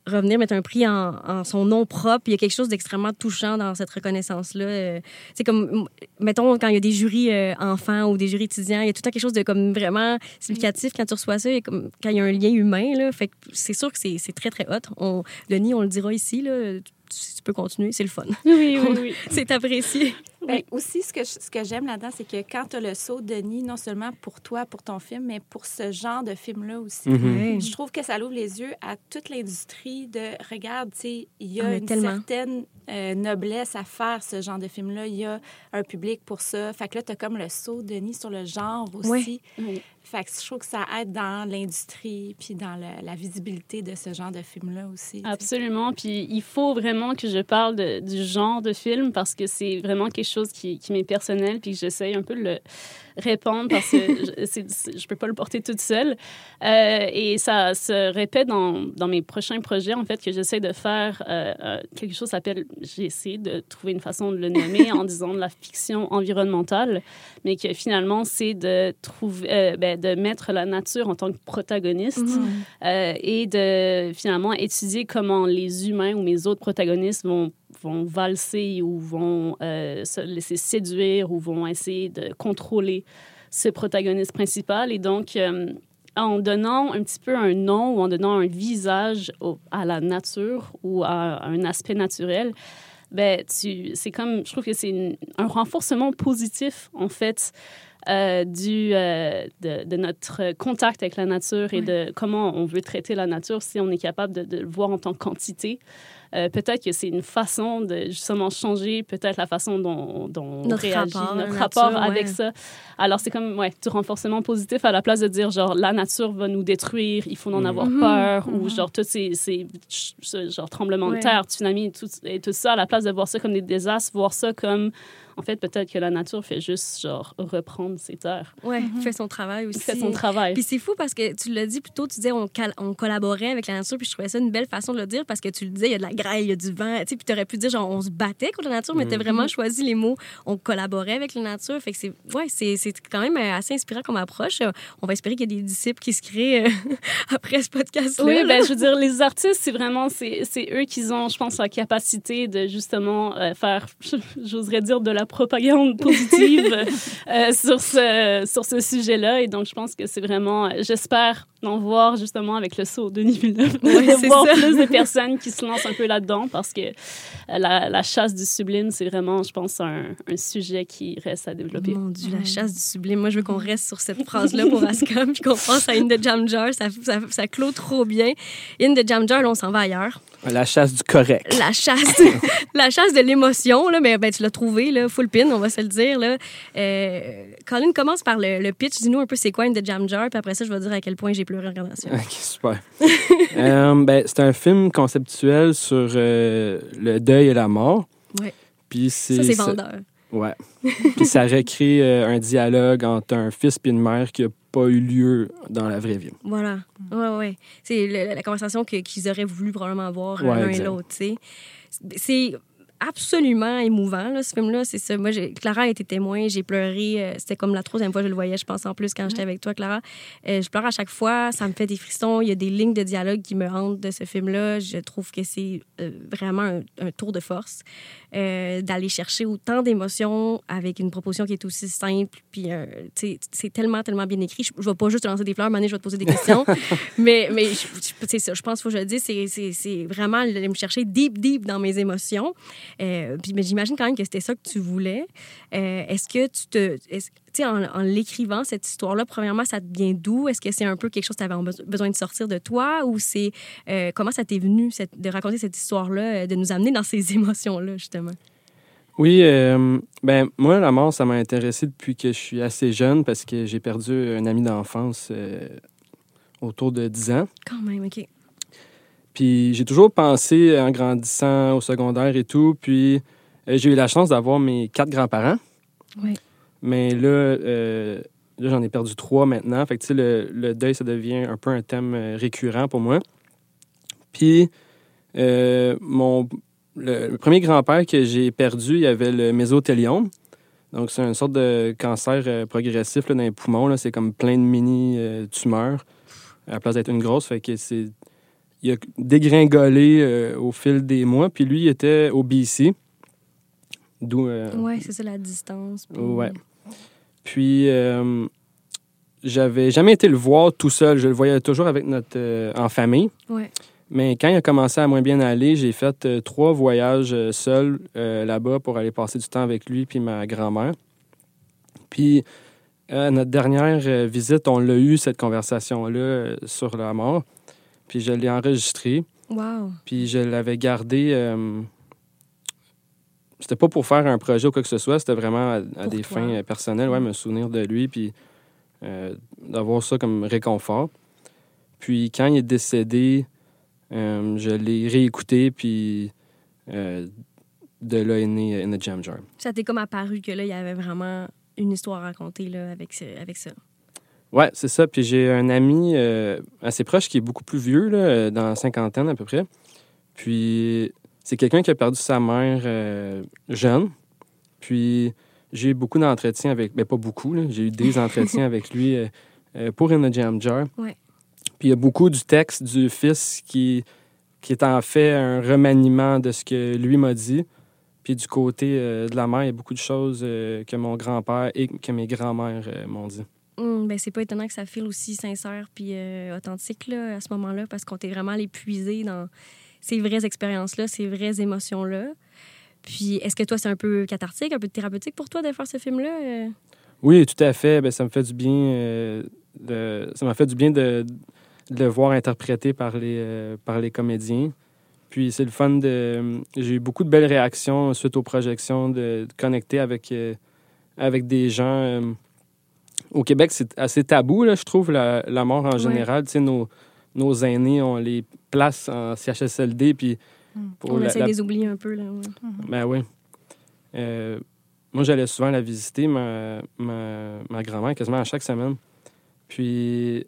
revenir mettre un prix en, en son nom propre. Il y a quelque chose d'extrêmement touchant dans cette reconnaissance-là. Euh, c'est comme, mettons, quand il y a des jurys euh, enfants ou des jurys étudiants, il y a tout le temps quelque chose de comme vraiment significatif quand tu reçois ça, et comme, quand il y a un lien humain. Là, fait que c'est sûr que c'est c'est très, très hot. On, Denis, on le dira ici, là, tu, tu peux continuer, c'est le fun. Oui, oui, oui. c'est apprécié. Ben, aussi, ce que, je- ce que j'aime là-dedans, c'est que quand tu as le saut de Denis, non seulement pour toi, pour ton film, mais pour ce genre de film-là aussi. Mhm. Je trouve que ça ouvre les yeux à toute l'industrie de regarde, tu sais, il y a Ah, une tellement. certaine euh, noblesse à faire ce genre de film-là. Il y a un public pour ça. Fait que là, tu as comme le saut de Denis sur le genre aussi. Oui. Fait que je trouve que ça aide dans l'industrie puis dans le- la visibilité de ce genre de film-là aussi. tu sais. Absolument. Puis il faut vraiment que je parle de- du genre de film parce que c'est vraiment quelque chose qui, qui m'est personnel puis que j'essaye un peu de le répandre parce que je, je peux pas le porter toute seule. Euh, et ça se répète dans, dans mes prochains projets, en fait, que j'essaie de faire euh, quelque chose qui s'appelle, j'ai essayé de trouver une façon de le nommer en disant de la fiction environnementale, mais que finalement, c'est de trouver, euh, ben, de mettre la nature en tant que protagoniste euh, et de finalement étudier comment les humains ou mes autres protagonistes vont, vont valser ou vont euh, se laisser séduire ou vont essayer de contrôler ce protagoniste principal. Et donc, euh, en donnant un petit peu un nom ou en donnant un visage à la nature ou à un aspect naturel, ben, tu, c'est comme, je trouve que c'est un renforcement positif, en fait, euh, du, euh, de, de notre contact avec la nature et de comment on veut traiter la nature si on est capable de, de le voir en tant que quantité. Euh, peut-être que c'est une façon de justement changer peut-être la façon dont, dont on Notre réagit, rapport notre rapport nature, avec ouais. ça. Alors c'est comme ouais, du renforcement positif à la place de dire genre la nature va nous détruire, il faut en avoir Mhm. peur ou genre tous ces, ces ce genre tremblements Ouais. de terre, tsunamis et tout, et tout ça, à la place de voir ça comme des désastres, voir ça comme en fait peut-être que la nature fait juste genre reprendre ses terres, Ouais, il fait son travail aussi. il fait son travail. Puis c'est fou parce que tu l'as dit plus tôt, tu disais on, on collaborait avec la nature, puis je trouvais ça une belle façon de le dire parce que tu le disais, il y a de la grêle, il y a du vent, tu sais, puis tu aurais pu dire genre on se battait contre la nature, mais tu as vraiment choisi les mots on collaborait avec la nature. Fait que c'est ouais, c'est c'est quand même euh, assez inspirant comme approche. On va espérer qu'il y a des disciples qui se créent euh, après ce podcast-là. Oui, ben, je veux dire, les artistes, c'est vraiment, c'est c'est eux qui ont, je pense, la capacité de justement euh, faire, j'oserais dire, de la propagande positive euh, sur ce, sur ce sujet-là. Et donc, je pense que c'est vraiment, j'espère d'en voir justement avec le saut de Villeneuve, Ouais, de voir ça. plus de personnes qui se lancent un peu là-dedans parce que euh, la, la chasse du sublime, c'est vraiment, je pense, un, un sujet qui reste à développer. Mon Dieu, la chasse du sublime. Moi, je veux qu'on reste sur cette phrase-là pour Aska, puis qu'on pense à In the Jam Jar. Ça, ça, ça clôt trop bien. In the Jam Jar, là, on s'en va ailleurs. La chasse du correct. La chasse, la chasse de l'émotion, là, mais ben, tu l'as trouvé, là, full pin, on va se le dire. Là. Euh, Colin, commence par le, le pitch. Dis-nous un peu c'est quoi In the Jam Jar, puis après ça, je vais dire à quel point j'ai pleuré en regardant ça. Ok, super. Euh, ben, c'est un film conceptuel sur euh, le deuil et la mort. Ouais. Puis c'est Ça, c'est ça- vendeur. Ouais. Puis ça recrée euh, un dialogue entre un fils et une mère qui n'a pas eu lieu dans la vraie vie. Voilà. Ouais, ouais. C'est le- la conversation que- qu'ils auraient voulu probablement avoir Ouais, l'un et l'autre, tu sais. C'est absolument émouvant, là, ce film-là. C'est ça. Moi, Clara a été témoin, j'ai pleuré. Euh, c'était comme la troisième fois que je le voyais, je pense, en plus, quand j'étais avec toi, Clara. Euh, je pleure à chaque fois, ça me fait des frissons. Il y a des lignes de dialogue qui me hantent de ce film-là. Je trouve que c'est euh, vraiment un, tour de force d'aller chercher autant d'émotions avec une proposition qui est aussi simple. Puis, c'est tellement, tellement bien écrit. Je, ne vais pas juste te lancer des fleurs, Mané, je vais te poser des questions. mais mais c'est ça, je pense qu'il faut que je le dise, c'est vraiment aller me chercher deep, deep dans mes émotions. Euh, puis, mais j'imagine quand même que c'était ça que tu voulais. Euh, est-ce que tu te. En, en l'écrivant, cette histoire-là, premièrement, ça te vient d'où? Est-ce que c'est un peu quelque chose que tu avais besoin de sortir de toi? Ou c'est. Euh, comment ça t'est venu de raconter cette histoire-là, de nous amener dans ces émotions-là, justement? Oui, ben moi, la mort, ça m'a intéressé depuis que je suis assez jeune parce que j'ai perdu un ami d'enfance autour de 10 ans. Quand même, OK. Puis j'ai toujours pensé en grandissant au secondaire et tout. Puis euh, j'ai eu la chance d'avoir mes quatre grands-parents. Oui. Mais là, euh, là j'en ai perdu trois maintenant. Fait que le, le deuil, ça devient un peu un thème euh, récurrent pour moi. Puis mon le, premier grand-père que j'ai perdu, il avait le mésothéliome. Donc, c'est une sorte de cancer progressif dans les poumons. C'est comme plein de mini-tumeurs à la place d'être une grosse. Fait que c'est il a dégringolé euh, au fil des mois. Puis lui, il était au BC. D'où. Euh, oui, c'est ça la distance. Puis... Ouais. Puis, euh, j'avais jamais été le voir tout seul. Je le voyais toujours avec notre. en famille. Ouais. Mais quand il a commencé à moins bien aller, j'ai fait trois voyages seul là-bas pour aller passer du temps avec lui puis ma grand-mère. Puis, à notre dernière visite, on l'a eu, cette conversation-là, sur la mort. Puis je l'ai enregistré. Wow. Puis je l'avais gardé. Euh, c'était pas pour faire un projet ou quoi que ce soit, c'était vraiment à, des fins euh, personnelles, ouais, me souvenir de lui, puis euh, d'avoir ça comme réconfort. Puis quand il est décédé, je l'ai réécouté, puis de là est né In the Jam Jar. Ça t'est comme apparu que là, il y avait vraiment une histoire à raconter là, avec, avec ça. Ouais, c'est ça. Puis j'ai un ami euh, assez proche qui est beaucoup plus vieux, là, euh, dans la cinquantaine à peu près. Puis c'est quelqu'un qui a perdu sa mère euh, jeune. Puis j'ai eu beaucoup d'entretiens avec. mais ben, pas beaucoup, j'ai eu des entretiens avec lui pour In Jam Jar. Ouais. Puis il y a beaucoup du texte du fils qui, qui est en fait un remaniement de ce que lui m'a dit. Puis du côté de la mère, il y a beaucoup de choses que mon grand-père et que mes grands-mères m'ont dit. Hum, ben, c'est pas étonnant que ça file aussi sincère puis euh, authentique là, à ce moment-là parce qu'on t'est vraiment allé puiser dans ces vraies expériences-là, ces vraies émotions-là. Puis est-ce que toi, c'est un peu cathartique, un peu thérapeutique pour toi de faire ce film-là? Euh? Oui, tout à fait. Ben, ça me fait du bien. Euh, de... Ça m'a fait du bien de... le voir interprété par les, par les comédiens. Puis c'est le fun de. J'ai eu beaucoup de belles réactions suite aux projections, de, connecter avec, avec des gens au Québec, c'est assez tabou, là, je trouve, la, mort en général. Nos, nos aînés, on les place en CHSLD. Puis hmm. on essaie de les oublier un peu. Là, Ben oui. Euh, moi, j'allais souvent la visiter, ma, ma, grand-mère, quasiment à chaque semaine. Puis,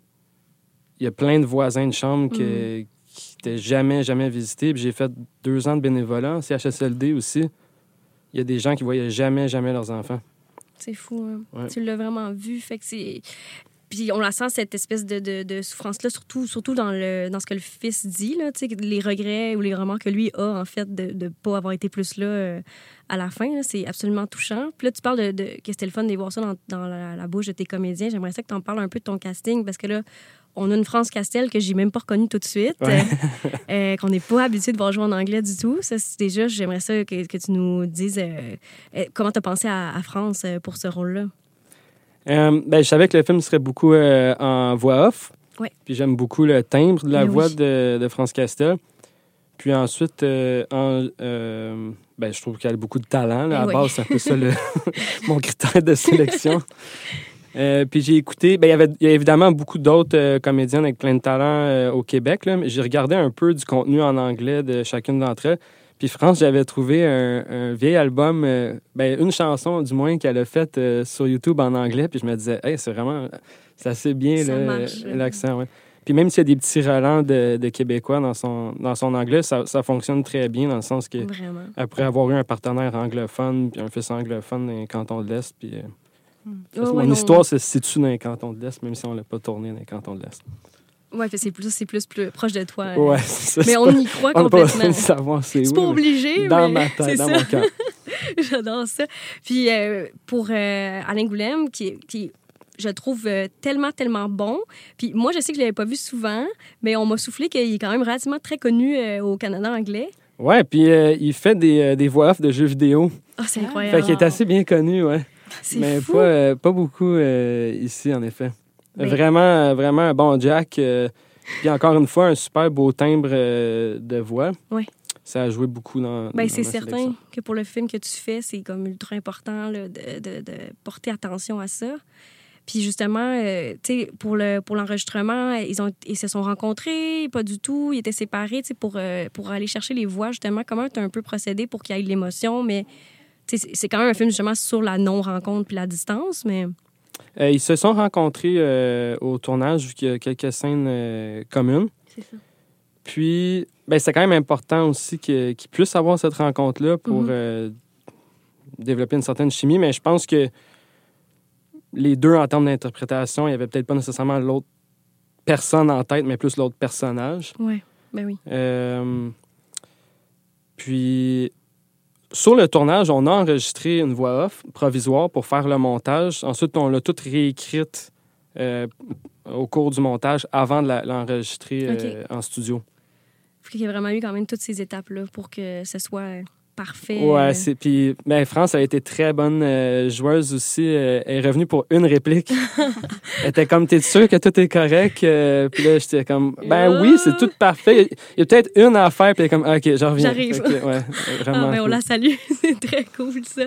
il y a plein de voisins de chambre qui n'étaient hmm. jamais, jamais visités. Puis, j'ai fait deux ans de bénévolat en CHSLD aussi. Il y a des gens qui voyaient jamais, jamais leurs enfants. C'est fou. Hein. Tu l'as vraiment vu. Fait que c'est. Puis on la sent, cette espèce de, de, souffrance-là, surtout, surtout dans, le, dans ce que le fils dit, là, les regrets ou les remords que lui a, en fait, de ne pas avoir été plus là euh, à la fin. C'est absolument touchant. Puis là, tu parles de, que c'était le fun de voir ça dans, dans la, bouche de tes comédiens. J'aimerais ça que tu en parles un peu de ton casting, parce que là, on a une France Castel que j'ai même pas reconnue tout de suite, euh, qu'on n'est pas habitué de voir jouer en anglais du tout. Ça, déjà, j'aimerais ça que, que, tu nous dises euh, comment tu as pensé à, à France pour ce rôle-là? Euh, ben, je savais que le film serait beaucoup euh, en voix off. Puis j'aime beaucoup le timbre de la ben voix de, de, France Castel. Puis ensuite, euh, en, ben, je trouve qu'elle a beaucoup de talent. Là, à la base, c'est un peu ça mon critère de sélection. puis j'ai écouté, ben, il, y avait, il y a évidemment beaucoup d'autres comédiennes avec plein de talent au Québec. J'ai regardé un peu du contenu en anglais de chacune d'entre elles. Puis France, j'avais trouvé un, vieil album, euh, ben, une chanson du moins qu'elle a faite euh, sur YouTube en anglais. Puis je me disais, hey, c'est vraiment, c'est assez bien l'accent. Ouais. Puis même s'il y a des petits relents de, de, Québécois dans son, dans son anglais, ça, ça, fonctionne très bien dans le sens que Vraiment. après avoir eu un partenaire anglophone, puis un fils anglophone dans les cantons de l'Est, puis... Euh, hmm. mon histoire se situe dans les cantons de l'Est, même si on ne l'a pas tourné dans les cantons de l'Est. Oui, c'est plus, c'est plus, plus proche de toi. Ouais, Mais on y croit complètement. On savoir c'est C'est pas obligé, dans mais ma tête, dans mon cœur. J'adore ça. Puis euh, pour euh, Alain Goulem, qui, qui je trouve euh, tellement, tellement bon. Puis moi, je sais que je ne l'avais pas vu souvent, mais on m'a soufflé qu'il est quand même relativement très connu au Canada anglais. Ouais, puis il fait des, des voix off de jeux vidéo. Ah, c'est incroyable. Fait qu'il est assez bien connu, ouais. C'est fou. Pas, pas beaucoup ici, en effet. Vraiment, vraiment un bon Jack. puis encore une fois, un super beau timbre de voix. Oui ça a joué beaucoup dans. Ben, c'est certain que pour le film que tu fais, c'est comme ultra important de, de, de, porter attention à ça. Puis justement, euh, tu sais, pour le pour l'enregistrement, ils ont ils se sont rencontrés, pas du tout, ils étaient séparés, tu sais, pour euh, pour aller chercher les voix justement. Comment tu as un peu procédé pour qu'il y ait de l'émotion, mais c'est quand même un film justement sur la non rencontre puis la distance, mais. Euh, ils se sont rencontrés au tournage vu qu'il y a quelques scènes communes. C'est ça. Puis, ben, c'est quand même important aussi qu'ils puissent avoir cette rencontre-là pour mhm. euh, développer une certaine chimie. Mais je pense que les deux, en termes d'interprétation, il n'y avait peut-être pas nécessairement l'autre personne en tête, mais plus l'autre personnage. Oui, ben oui. Euh, puis, sur le tournage, on a enregistré une voix off provisoire pour faire le montage. Ensuite, on l'a toute réécrite euh, au cours du montage avant de l'enregistrer en studio. Il y a vraiment eu quand même toutes ces étapes-là pour que ce soit parfait. Ouais, c'est puis ben, France a été très bonne euh, joueuse aussi. Euh, elle est revenue pour une réplique. elle était comme t'es sûr que tout est correct? Euh, Puis là j'étais comme ben oui, c'est tout parfait. Il y a peut-être une à faire puis elle est comme OK, je reviens. J'arrive. ouais, vraiment. Ah, ben, on la salue, c'est très cool ça.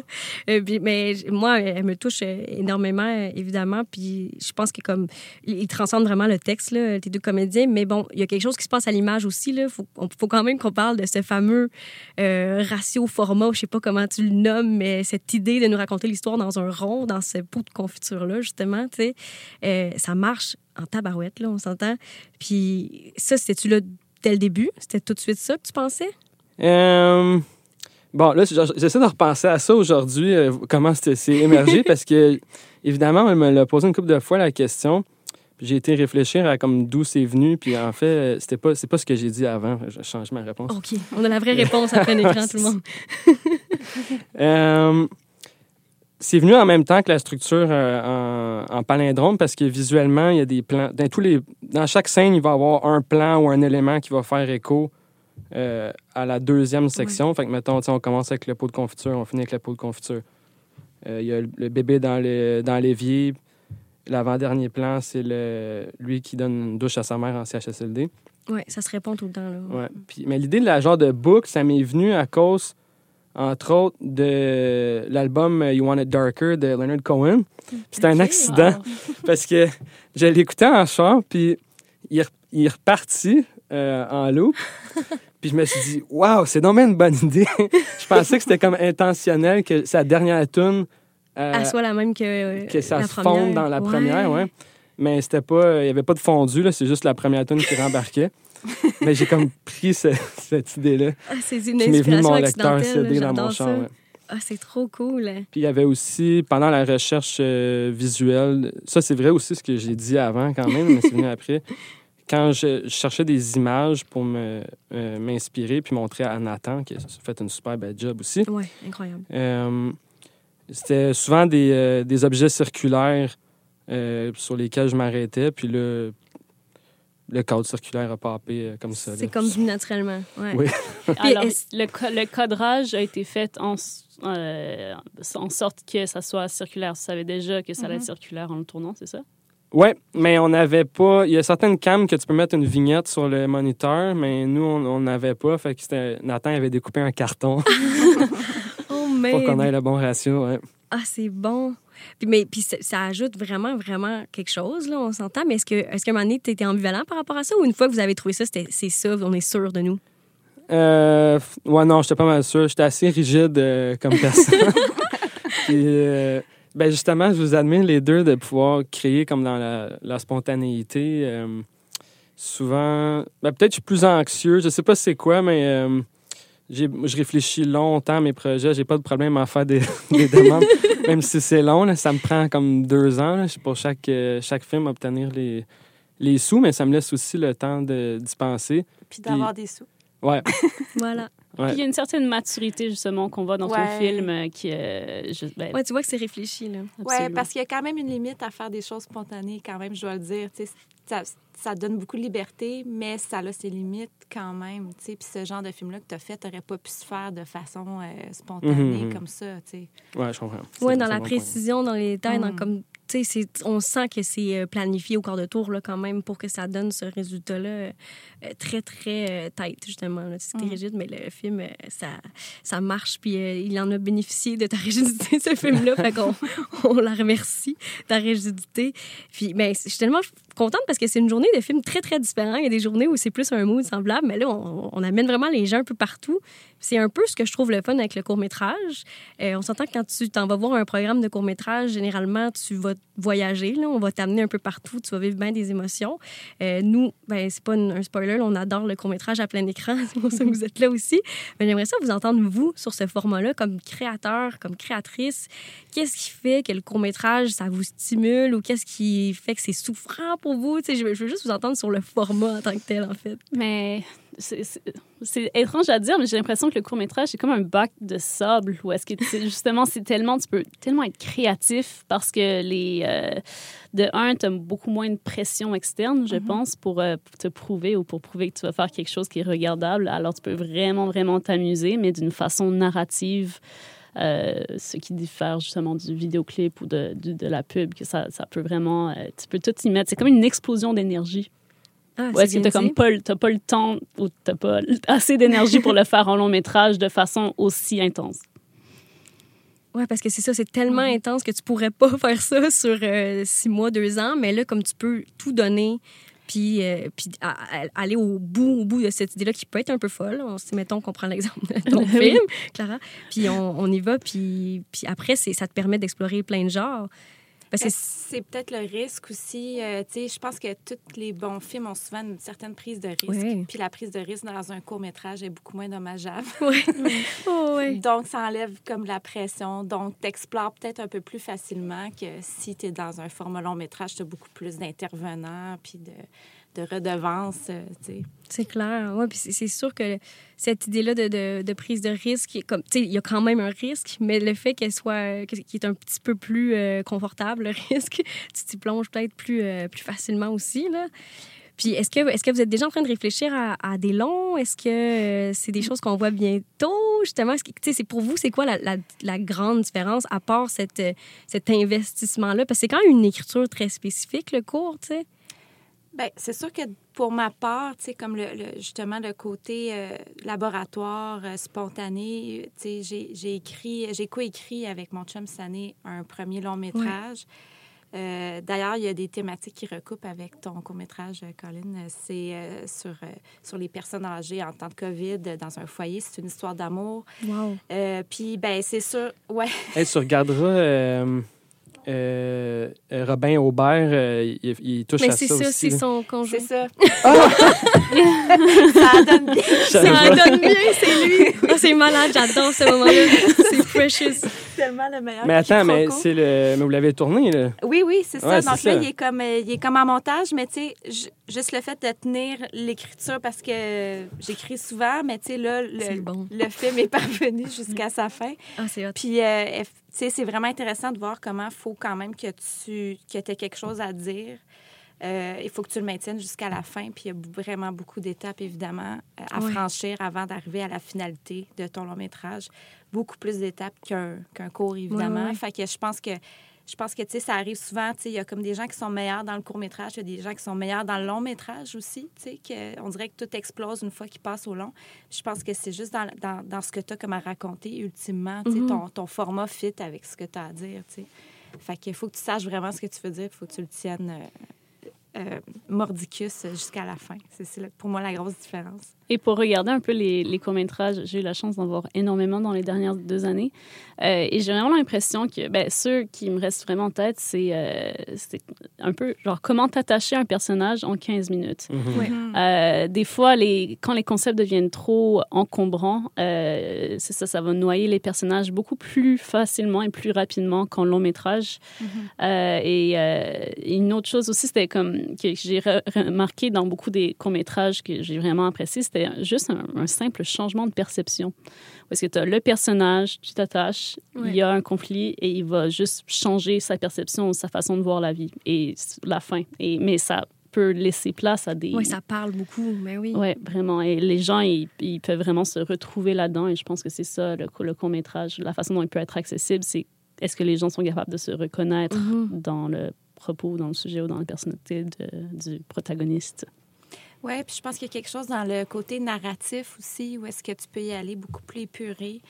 mais moi elle me touche énormément évidemment puis je pense que comme il transcende vraiment le texte là, tes deux comédiens, mais bon, il y a quelque chose qui se passe à l'image aussi là, faut, faut quand même qu'on parle de ce fameux ratio format, je sais pas comment tu le nommes, mais cette idée de nous raconter l'histoire dans un rond, dans ce pot de confiture-là, justement, tu sais, euh, ça marche en tabarouette, là, on s'entend. Puis ça, c'était-tu là dès le début? C'était tout de suite ça que tu pensais? Euh, bon, là, j'essaie de repenser à ça aujourd'hui, euh, comment c'est émergé, parce que, évidemment, on me l'a posé une couple de fois la question j'ai été réfléchir à comme d'où c'est venu, puis en fait, c'était pas, c'est pas ce que j'ai dit avant. Je change ma réponse. OK. On a la vraie réponse après l'écran, tout le monde. Euh, c'est venu en même temps que la structure euh, en, palindrome parce que visuellement, il y a des plans. Dans, tous les, dans chaque scène, il va y avoir un plan ou un élément qui va faire écho euh, à la deuxième section. Fait que, mettons, on commence avec le pot de confiture, on finit avec le pot de confiture. Il y a le bébé dans l'évier, L'avant-dernier plan, c'est le, lui qui donne une douche à sa mère en CHSLD. Oui, ça se répond tout le temps. Là. Ouais. Puis, mais l'idée de la genre de book, ça m'est venu à cause, entre autres, de l'album You Want It Darker de Leonard Cohen. C'était un accident parce que je l'écoutais en chant, puis il, est reparti euh, en loup. puis je me suis dit, waouh, c'est donc une bonne idée. je pensais que c'était comme intentionnel que sa dernière tune euh, Elle soit la même que, euh, que ça se fonde dans la première, ouais. Mais c'était pas, il n'y avait pas de fondu, là, c'est juste la première tune qui rembarquait. Mais j'ai comme pris cette idée-là. Ah, c'est une inspiration mon lecteur CD dans mon champ. Ah, c'est trop cool. Puis il y avait aussi, pendant la recherche euh, visuelle, ça c'est vrai aussi ce que j'ai dit avant quand même, mais c'est venu après. Quand je, cherchais des images pour m'inspirer puis montrer à Nathan, qui a fait une super belle job aussi. Oui, incroyable. C'était souvent des, euh, des, objets circulaires euh, sur lesquels je m'arrêtais. Puis là, le cadre circulaire a papé euh, comme ça. C'est comme naturellement. Ouais. Oui. Alors, le, le, cadrage a été fait en, en sorte que ça soit circulaire. Tu savais déjà que ça allait être mm-hmm. circulaire en le tournant, c'est ça? Oui, mais on n'avait pas. Il y a certaines cams que tu peux mettre une vignette sur le moniteur, mais nous, on n'avait pas. Fait que Nathan avait découpé un carton. Pour qu'on ait le bon ratio, ouais. Ah, c'est bon. Puis, mais, puis ça, ajoute vraiment, vraiment quelque chose, là, on s'entend. Mais est-ce que, est-ce qu'à un moment donné, tu étais ambivalent par rapport à ça ou une fois que vous avez trouvé ça, c'est ça, on est sûr de nous? Euh, ouais, non, j'étais pas mal sûr. J'étais assez rigide euh, comme personne. puis, euh, ben justement, je vous admire les deux de pouvoir créer comme dans la, la spontanéité. Euh, souvent, ben, peut-être je suis plus anxieux. Je sais pas c'est quoi, mais euh, je réfléchis longtemps à mes projets. J'ai pas de problème à faire des, demandes, même si c'est long. ça me prend comme deux ans pour chaque, euh, chaque film obtenir les, les sous, mais ça me laisse aussi le temps de dispenser. Puis d'avoir des sous. Ouais. voilà. Puis il y a une certaine maturité, justement, qu'on voit dans ton film. Euh, qui, euh, ben tu vois que c'est réfléchi. Là. Oui, parce qu'il y a quand même une limite à faire des choses spontanées, quand même, je dois le dire. Ça, ça, donne beaucoup de liberté, mais ça a ses limites quand même. Puis ce genre de film-là que tu as fait, tu n'aurais pas pu se faire de façon euh, spontanée comme ça. Oui, je comprends. Oui, dans la précision, dans les détails, dans mm. comme on sent que c'est euh, planifié au quart de tour là, quand même pour que ça donne ce résultat-là euh, très, très euh, tête, justement. C'était mm. rigide, mais le film, ça, ça marche. Puis il en a bénéficié de ta rigidité, ce film-là. fait qu'on on la remercie, ta rigidité. Puis ben, je suis tellement contente parce que c'est une journée de films très, très différents. Il y a des journées où c'est plus un mood semblable, mais là, on, on amène vraiment les gens un peu partout. C'est un peu ce que je trouve le fun avec le court-métrage. on s'entend que quand tu t'en vas voir un programme de court-métrage, généralement, tu vas voyager. Là. On va t'amener un peu partout. Tu vas vivre bien des émotions. Euh, nous, ben, c'est pas un spoiler. on adore le court-métrage à plein écran. C'est pour ça que vous êtes là aussi. Mais j'aimerais ça vous entendre, vous, sur ce format-là, comme créateur, comme créatrice. Qu'est-ce qui fait que le court-métrage, ça vous stimule ou qu'est-ce qui fait que c'est souffrant pour vous? je, je veux juste vous entendre sur le format en tant que tel, en fait. Mais c'est étrange à dire, mais j'ai l'impression que le court métrage c'est comme un bac de sable où est-ce que justement c'est tellement tu peux tellement être créatif parce que les euh, de un tu as beaucoup moins de pression externe, je mm-hmm. pense, pour, euh, pour, te prouver ou pour prouver que tu vas faire quelque chose qui est regardable. Alors tu peux vraiment vraiment t'amuser, mais d'une façon narrative. Euh, ce qui diffère justement du vidéoclip ou de, de, la pub, que ça, ça peut vraiment, tu peux tout y mettre. C'est comme une explosion d'énergie. Ah, ou est-ce que tu comme pas, pas le temps ou tu pas assez d'énergie pour le faire en long métrage de façon aussi intense? Oui, parce que c'est ça, c'est tellement mm-hmm. intense que tu pourrais pas faire ça sur euh, six mois, deux ans, mais là, comme tu peux tout donner, puis, euh, puis aller au bout, au bout de cette idée-là qui peut être un peu folle. On, mettons qu'on prend l'exemple de ton film, Clara, puis on, on, y va, puis, puis après, ça te permet d'explorer plein de genres. Parce que c'est peut-être le risque aussi. Euh, tu sais, je pense que tous les bons films ont souvent une certaine prise de risque. Puis la prise de risque dans un court métrage est beaucoup moins dommageable. Oui. oh, Donc, ça enlève comme la pression. Donc, tu explores peut-être un peu plus facilement que si tu es dans un format long métrage, tu as beaucoup plus d'intervenants puis de de redevance. Euh, c'est clair. Oui, puis c'est sûr que cette idée-là de, de, prise de risque, il y a quand même un risque, mais le fait qu'elle soit, qu'il est un petit peu plus euh, confortable, le risque, tu t'y plonges peut-être plus, euh, plus facilement aussi. Là. Puis est-ce que, est que vous êtes déjà en train de réfléchir à, des longs? Est-ce que c'est des choses qu'on voit bientôt? Justement, c'est pour vous, c'est quoi la, la, la, grande différence à part cette, cet investissement-là? Parce que c'est quand même une écriture très spécifique, le cours, tu sais. Bien, c'est sûr que pour ma part, tu sais, comme le, justement le côté euh, laboratoire euh, spontané, tu sais, j'ai écrit, j'ai coécrit avec mon chum Sané un premier long métrage. Euh, d'ailleurs, il y a des thématiques qui recoupent avec ton court-métrage, Colin. C'est sur, sur les personnes âgées en temps de COVID dans un foyer. C'est une histoire d'amour. Wow. puis, ben c'est sûr, ouais. Hey, tu regarderas euh, euh, Robin Aubert, euh, il, touche Mais à ça, ça c'est son conjoint. C'est ça. Ah! ça donne bien. Ça donne bien, c'est lui. Oh, c'est malade, j'adore ce moment-là. C'est precious. C'est tellement le meilleur. Mais attends, mais, c'est le... mais vous l'avez tourné, là? Oui, oui, c'est ça. Donc là, il est, comme, il est comme en montage, mais tu sais, juste le fait de tenir l'écriture, parce que j'écris souvent, mais tu sais, là, le, le film est parvenu jusqu'à sa fin. Ah, c'est Puis, c'est vraiment intéressant de voir comment il faut quand même que tu que aies quelque chose à dire. Euh, il faut que tu le maintiennes jusqu'à la fin. Puis il y a vraiment beaucoup d'étapes, évidemment, à franchir avant d'arriver à la finalité de ton long métrage. Beaucoup plus d'étapes qu'un cours, évidemment. fait que je pense que je pense que, tu sais, ça arrive souvent, tu sais, il y a comme des gens qui sont meilleurs dans le court-métrage, il y a des gens qui sont meilleurs dans le long-métrage aussi, tu sais, on dirait que tout explose une fois qu'ils passent au long. Je pense que c'est juste dans, dans, dans, ce que tu as comme à raconter, ultimement, tu sais, mm-hmm. ton, ton, format fit avec ce que tu as à dire, tu sais. Fait qu'il faut que tu saches vraiment ce que tu veux dire, il faut que tu le tiennes euh, euh, mordicus jusqu'à la fin. C'est pour moi la grosse différence. Et pour regarder un peu les, les courts-métrages, j'ai eu la chance d'en voir énormément dans les dernières deux années. Euh, et j'ai vraiment l'impression que ben, ceux qui me restent vraiment en tête, c'est euh, un peu genre comment t'attacher un personnage en 15 minutes. Mhm. Euh, des fois, les, quand les concepts deviennent trop encombrants, c'est ça, ça va noyer les personnages beaucoup plus facilement et plus rapidement qu'en long métrage. Mhm. et, une autre chose aussi, c'était comme que j'ai remarqué dans beaucoup des courts métrages que j'ai vraiment apprécié, c'était juste un, un, simple changement de perception. Parce que tu as le personnage, tu t'attaches, il y a un conflit et il va juste changer sa perception, sa façon de voir la vie et la fin. Et, mais ça peut laisser place à des... Oui, ça parle beaucoup, mais oui. Oui, vraiment. Et les gens, ils, peuvent vraiment se retrouver là-dedans et je pense que c'est ça, le, le court-métrage. La façon dont il peut être accessible, c'est est-ce que les gens sont capables de se reconnaître mm-hmm. dans le propos, dans le sujet ou dans la personnalité du protagoniste? Oui, puis je pense qu'il y a quelque chose dans le côté narratif aussi, où est-ce que tu peux y aller beaucoup plus épuré.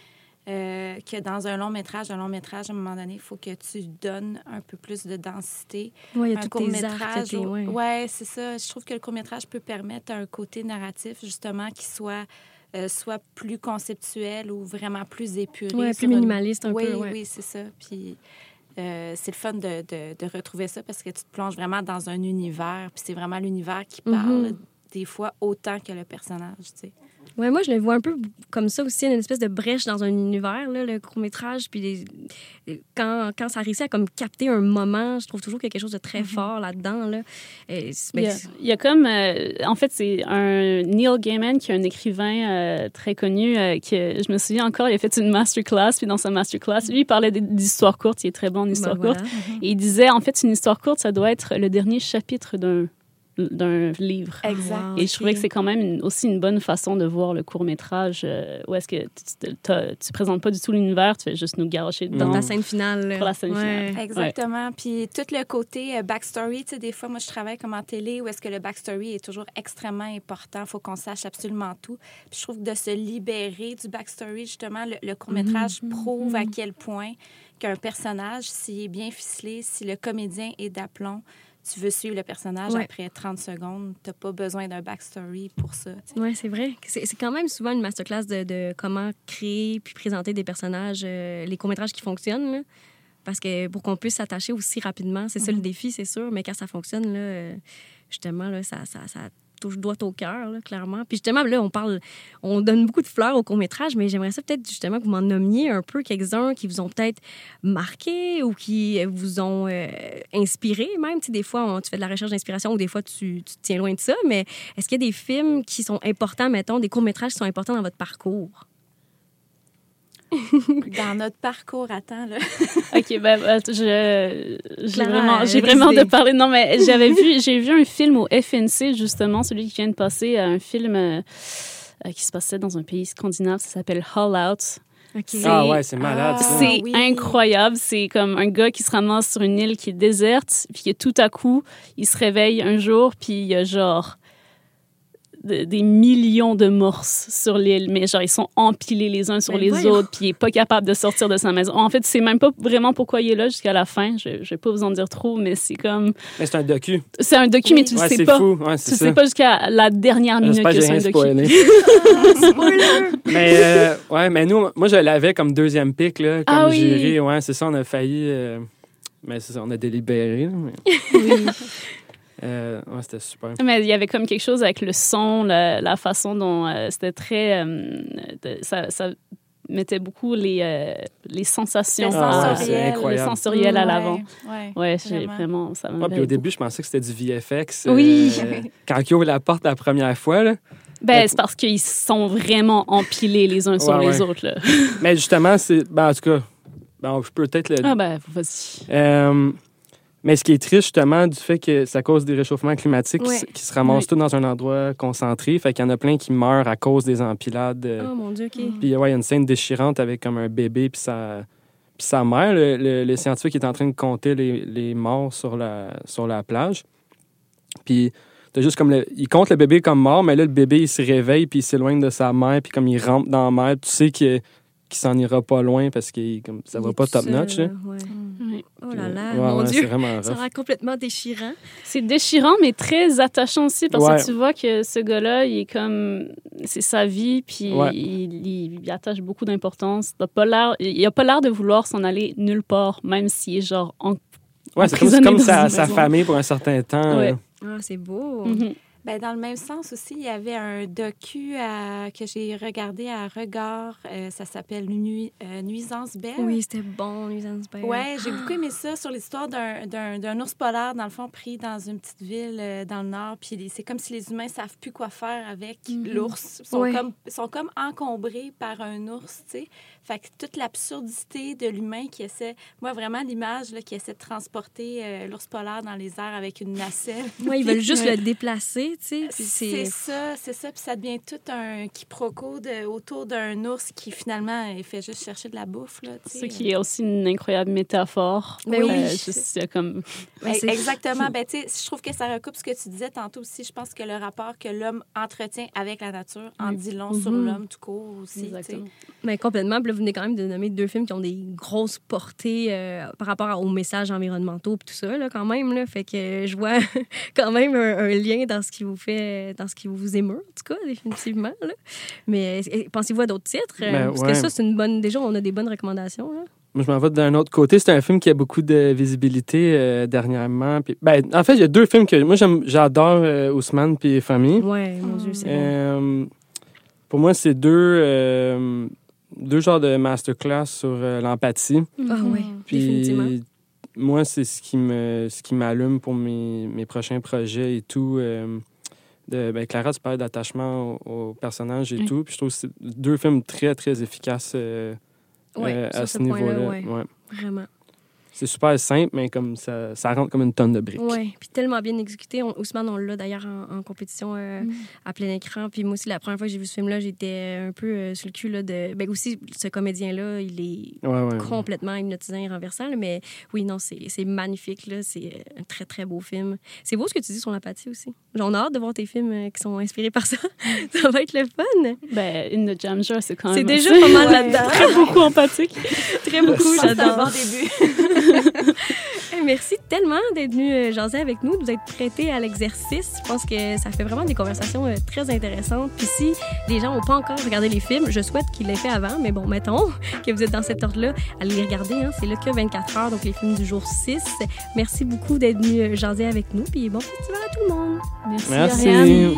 Euh, que dans un long métrage, un long métrage, à un moment donné, il faut que tu donnes un peu plus de densité. Oui, il y a un court métrage. Oui, ouais, c'est ça. Je trouve que le court métrage peut permettre un côté narratif, justement, qui soit euh, soit plus conceptuel ou vraiment plus épuré. Oui, plus minimaliste un oui, peu. Oui, oui, c'est ça. Puis euh, c'est le fun de, de, de, retrouver ça parce que tu te plonges vraiment dans un univers, puis c'est vraiment l'univers qui parle. Mm-hmm des fois autant que le personnage, tu sais. Ouais, moi, je le vois un peu comme ça aussi, une espèce de brèche dans un univers, là, le court-métrage. Puis quand, quand ça réussit à comme capter un moment, je trouve toujours qu'il y a quelque chose de très mm-hmm. fort là-dedans. Là. Ben, il, y a, comme. Euh, en fait, c'est un Neil Gaiman, qui est un écrivain euh, très connu, euh, qui, je me souviens encore, il a fait une masterclass. Puis dans sa masterclass, lui, il parlait d'histoires courtes. Il est très bon en ben histoire courte. Et il disait, en fait, une histoire courte, ça doit être le dernier chapitre d'un d'un livre. Exact. Et je trouvais que c'est quand même aussi une bonne façon de voir le court métrage euh, où est-ce que tu, ne présentes pas du tout l'univers, tu fais juste nous garocher dans ta scène finale. Pour la scène finale. Exactement. Puis tout le côté euh, backstory, tu sais, des fois, moi, je travaille comme en télé où est-ce que le backstory est toujours extrêmement important. Il faut qu'on sache absolument tout. Puis je trouve que de se libérer du backstory, justement, le, court métrage mm-hmm. prouve à mm-hmm. quel point qu'un personnage, s'il est bien ficelé, si le comédien est d'aplomb, tu veux suivre le personnage après 30 secondes. Tu n'as pas besoin d'un backstory pour ça. Oui, c'est vrai. C'est quand même souvent une masterclass de, de, comment créer puis présenter des personnages, euh, les courts-métrages qui fonctionnent. Parce que pour qu'on puisse s'attacher aussi rapidement, c'est ça le mhm. défi, c'est sûr. Mais quand ça fonctionne, là, euh, justement, là, ça, ça, ça touche doigt au cœur, clairement. Puis justement, là, on parle, on donne beaucoup de fleurs au court-métrage, mais j'aimerais ça peut-être justement que vous m'en nommiez un peu quelques-uns qui vous ont peut-être marqué ou qui vous ont euh, inspiré même. Tu des fois, tu fais de la recherche d'inspiration ou des fois, tu, tiens loin de ça, mais est-ce qu'il y a des films qui sont importants, mettons, des courts-métrages qui sont importants dans votre parcours? dans notre parcours. Attends, là. OK, ben, je, j'ai vraiment, j'ai vraiment de parler. Non, mais j'avais vu, j'ai vu un film au FNC, justement, celui qui vient de passer, un film euh, qui se passait dans un pays scandinave, ça s'appelle Hall Out. Ah ouais, c'est malade. Ah, c'est incroyable. C'est comme un gars qui se ramasse sur une île qui est déserte, puis que tout à coup, il se réveille un jour, puis il y a genre des millions de morses sur l'île, mais genre, ils sont empilés les uns sur les autres, puis il n'est pas capable de sortir de sa maison. En fait, c'est même pas vraiment pourquoi il est là jusqu'à la fin. Je, je vais pas vous en dire trop, mais c'est comme. Mais c'est un docu. C'est un docu, mais tu ne sais pas. Fou. Ouais, tu ne sais pas jusqu'à la dernière minute que c'est un docu. mais, euh, ouais, mais nous, moi, je l'avais comme deuxième pic, là, comme ah, oui. Ouais, c'est ça, on a failli. Euh, mais c'est ça, on a délibéré. Oui. Euh, c'était super. Mais il y avait comme quelque chose avec le son, la, façon dont euh, c'était très. Euh, ça, ça, mettait beaucoup les, les sensations ah, les sensoriels à l'avant. Ouais, ouais j'ai vraiment. Ça puis au début, je pensais que c'était du VFX. Oui. quand ils ouvrent la porte la première fois, là. Ben, c'est parce qu'ils sont vraiment empilés les uns sur les autres. Là. Mais justement, c'est. Ben, en tout cas, ben, je peux peut-être le. Ah, ben, vas-y. Mais ce qui est triste, justement, du fait que ça cause des réchauffements climatiques qui, se ramassent tous dans un endroit concentré. Fait qu'il y en a plein qui meurent à cause des empilades. Oh mon Dieu, OK. Puis, ouais, il y a une scène déchirante avec comme un bébé puis sa, puis sa mère. Le, le, scientifique est en train de compter les, les, morts sur la, sur la plage. Puis, t'as juste comme le, il compte le bébé comme mort, mais là, le bébé, il se réveille puis il s'éloigne de sa mère. Puis, comme il rentre dans la mer, tu sais qu'il qu'il s'en ira pas loin parce que comme, ça va pas top-notch. Ouais. Oh là là, mon Dieu. Ça sera complètement déchirant. C'est déchirant, mais très attachant aussi parce que tu vois que ce gars-là, il est comme. C'est sa vie, puis il, il, attache beaucoup d'importance. Il n'a pas l'air de vouloir s'en aller nulle part, même s'il est genre en. Ouais, c'est comme, comme sa, sa, famille pour un certain temps. Ouais. Ah, c'est beau. Mm-hmm. Ben, dans le même sens aussi, il y avait un docu que j'ai regardé à Regard. Euh, ça s'appelle euh, Nuisance Belle. Oui, c'était bon, Nuisance Belle. Oui, j'ai beaucoup aimé ça sur l'histoire d'un ours polaire, dans le fond, pris dans une petite ville euh, dans le nord. Puis c'est comme si les humains savent plus quoi faire avec mm-hmm. l'ours. Ils sont, comme, sont comme encombrés par un ours, tu sais. Fait que toute l'absurdité de l'humain qui essaie, moi vraiment l'image qui essaie de transporter euh, l'ours polaire dans les airs avec une nacelle. Moi, ils veulent juste le déplacer, tu sais. C'est ça, c'est ça. Puis ça devient tout un quiproquo de, autour d'un ours qui finalement il fait juste chercher de la bouffe. Là, Ce qui est aussi une incroyable métaphore. Mais ben oui. juste, comme... Ben, exactement. Ben, je trouve que ça recoupe ce que tu disais tantôt aussi. Je pense que le rapport que l'homme entretient avec la nature en dit long sur mhm. l'homme tout court aussi. Exactement. Mais complètement vous venez quand même de nommer deux films qui ont des grosses portées euh, par rapport aux messages environnementaux et tout ça, là, quand même. Là. Fait que je vois quand même un, lien dans ce qui vous fait, dans ce qui vous émeut, en tout cas, définitivement. Là. Mais pensez-vous à d'autres titres? Ben, Parce que ça, c'est une bonne. Déjà, on a des bonnes recommandations. Moi, je m'en vais d'un autre côté. C'est un film qui a beaucoup de visibilité euh, dernièrement. Puis, ben, en fait, il y a deux films que moi, j'adore euh, Ousmane puis Famille. Oui, mon Dieu, c'est bon. Pour moi, c'est deux deux genres de masterclass sur euh, l'empathie. Ah oui, définitivement. Moi, c'est ce qui me ce qui m'allume pour mes, mes, prochains projets et tout. Euh, de, ben, Clara, tu parles d'attachement au, personnage et tout. Puis je trouve que c'est deux films très, très efficaces euh, à ce, niveau-là. Ouais. Vraiment. C'est super simple, mais comme ça, ça rentre comme une tonne de briques. Oui, puis tellement bien exécuté. On, Ousmane, on l'a d'ailleurs en, compétition euh, mm. à plein écran. Puis moi aussi, la première fois que j'ai vu ce film-là, j'étais un peu euh, sur le cul là, de. Ben aussi, ce comédien-là, il est complètement hypnotisant et renversant. mais oui, non, c'est magnifique. C'est un très, très beau film. C'est beau ce que tu dis sur l'empathie aussi. J'en ai hâte de voir tes films euh, qui sont inspirés par ça. ça va être le fun. Ben, In the Jam c'est quand même. C'est déjà pas mal là-dedans. Très beaucoup empathique. très beaucoup, j'adore. début. Merci tellement d'être venu euh, jaser avec nous, de vous être prêté à l'exercice. Je pense que ça fait vraiment des conversations euh, très intéressantes. Puis si les gens n'ont pas encore regardé les films, je souhaite qu'ils l'aient fait avant, mais bon, mettons que vous êtes dans cet ordre-là, allez les regarder. Hein. C'est là que 24 heures, donc les films du jour 6. Merci beaucoup d'être venu euh, jaser avec nous. Puis bon festival à tout le monde. Merci. Merci.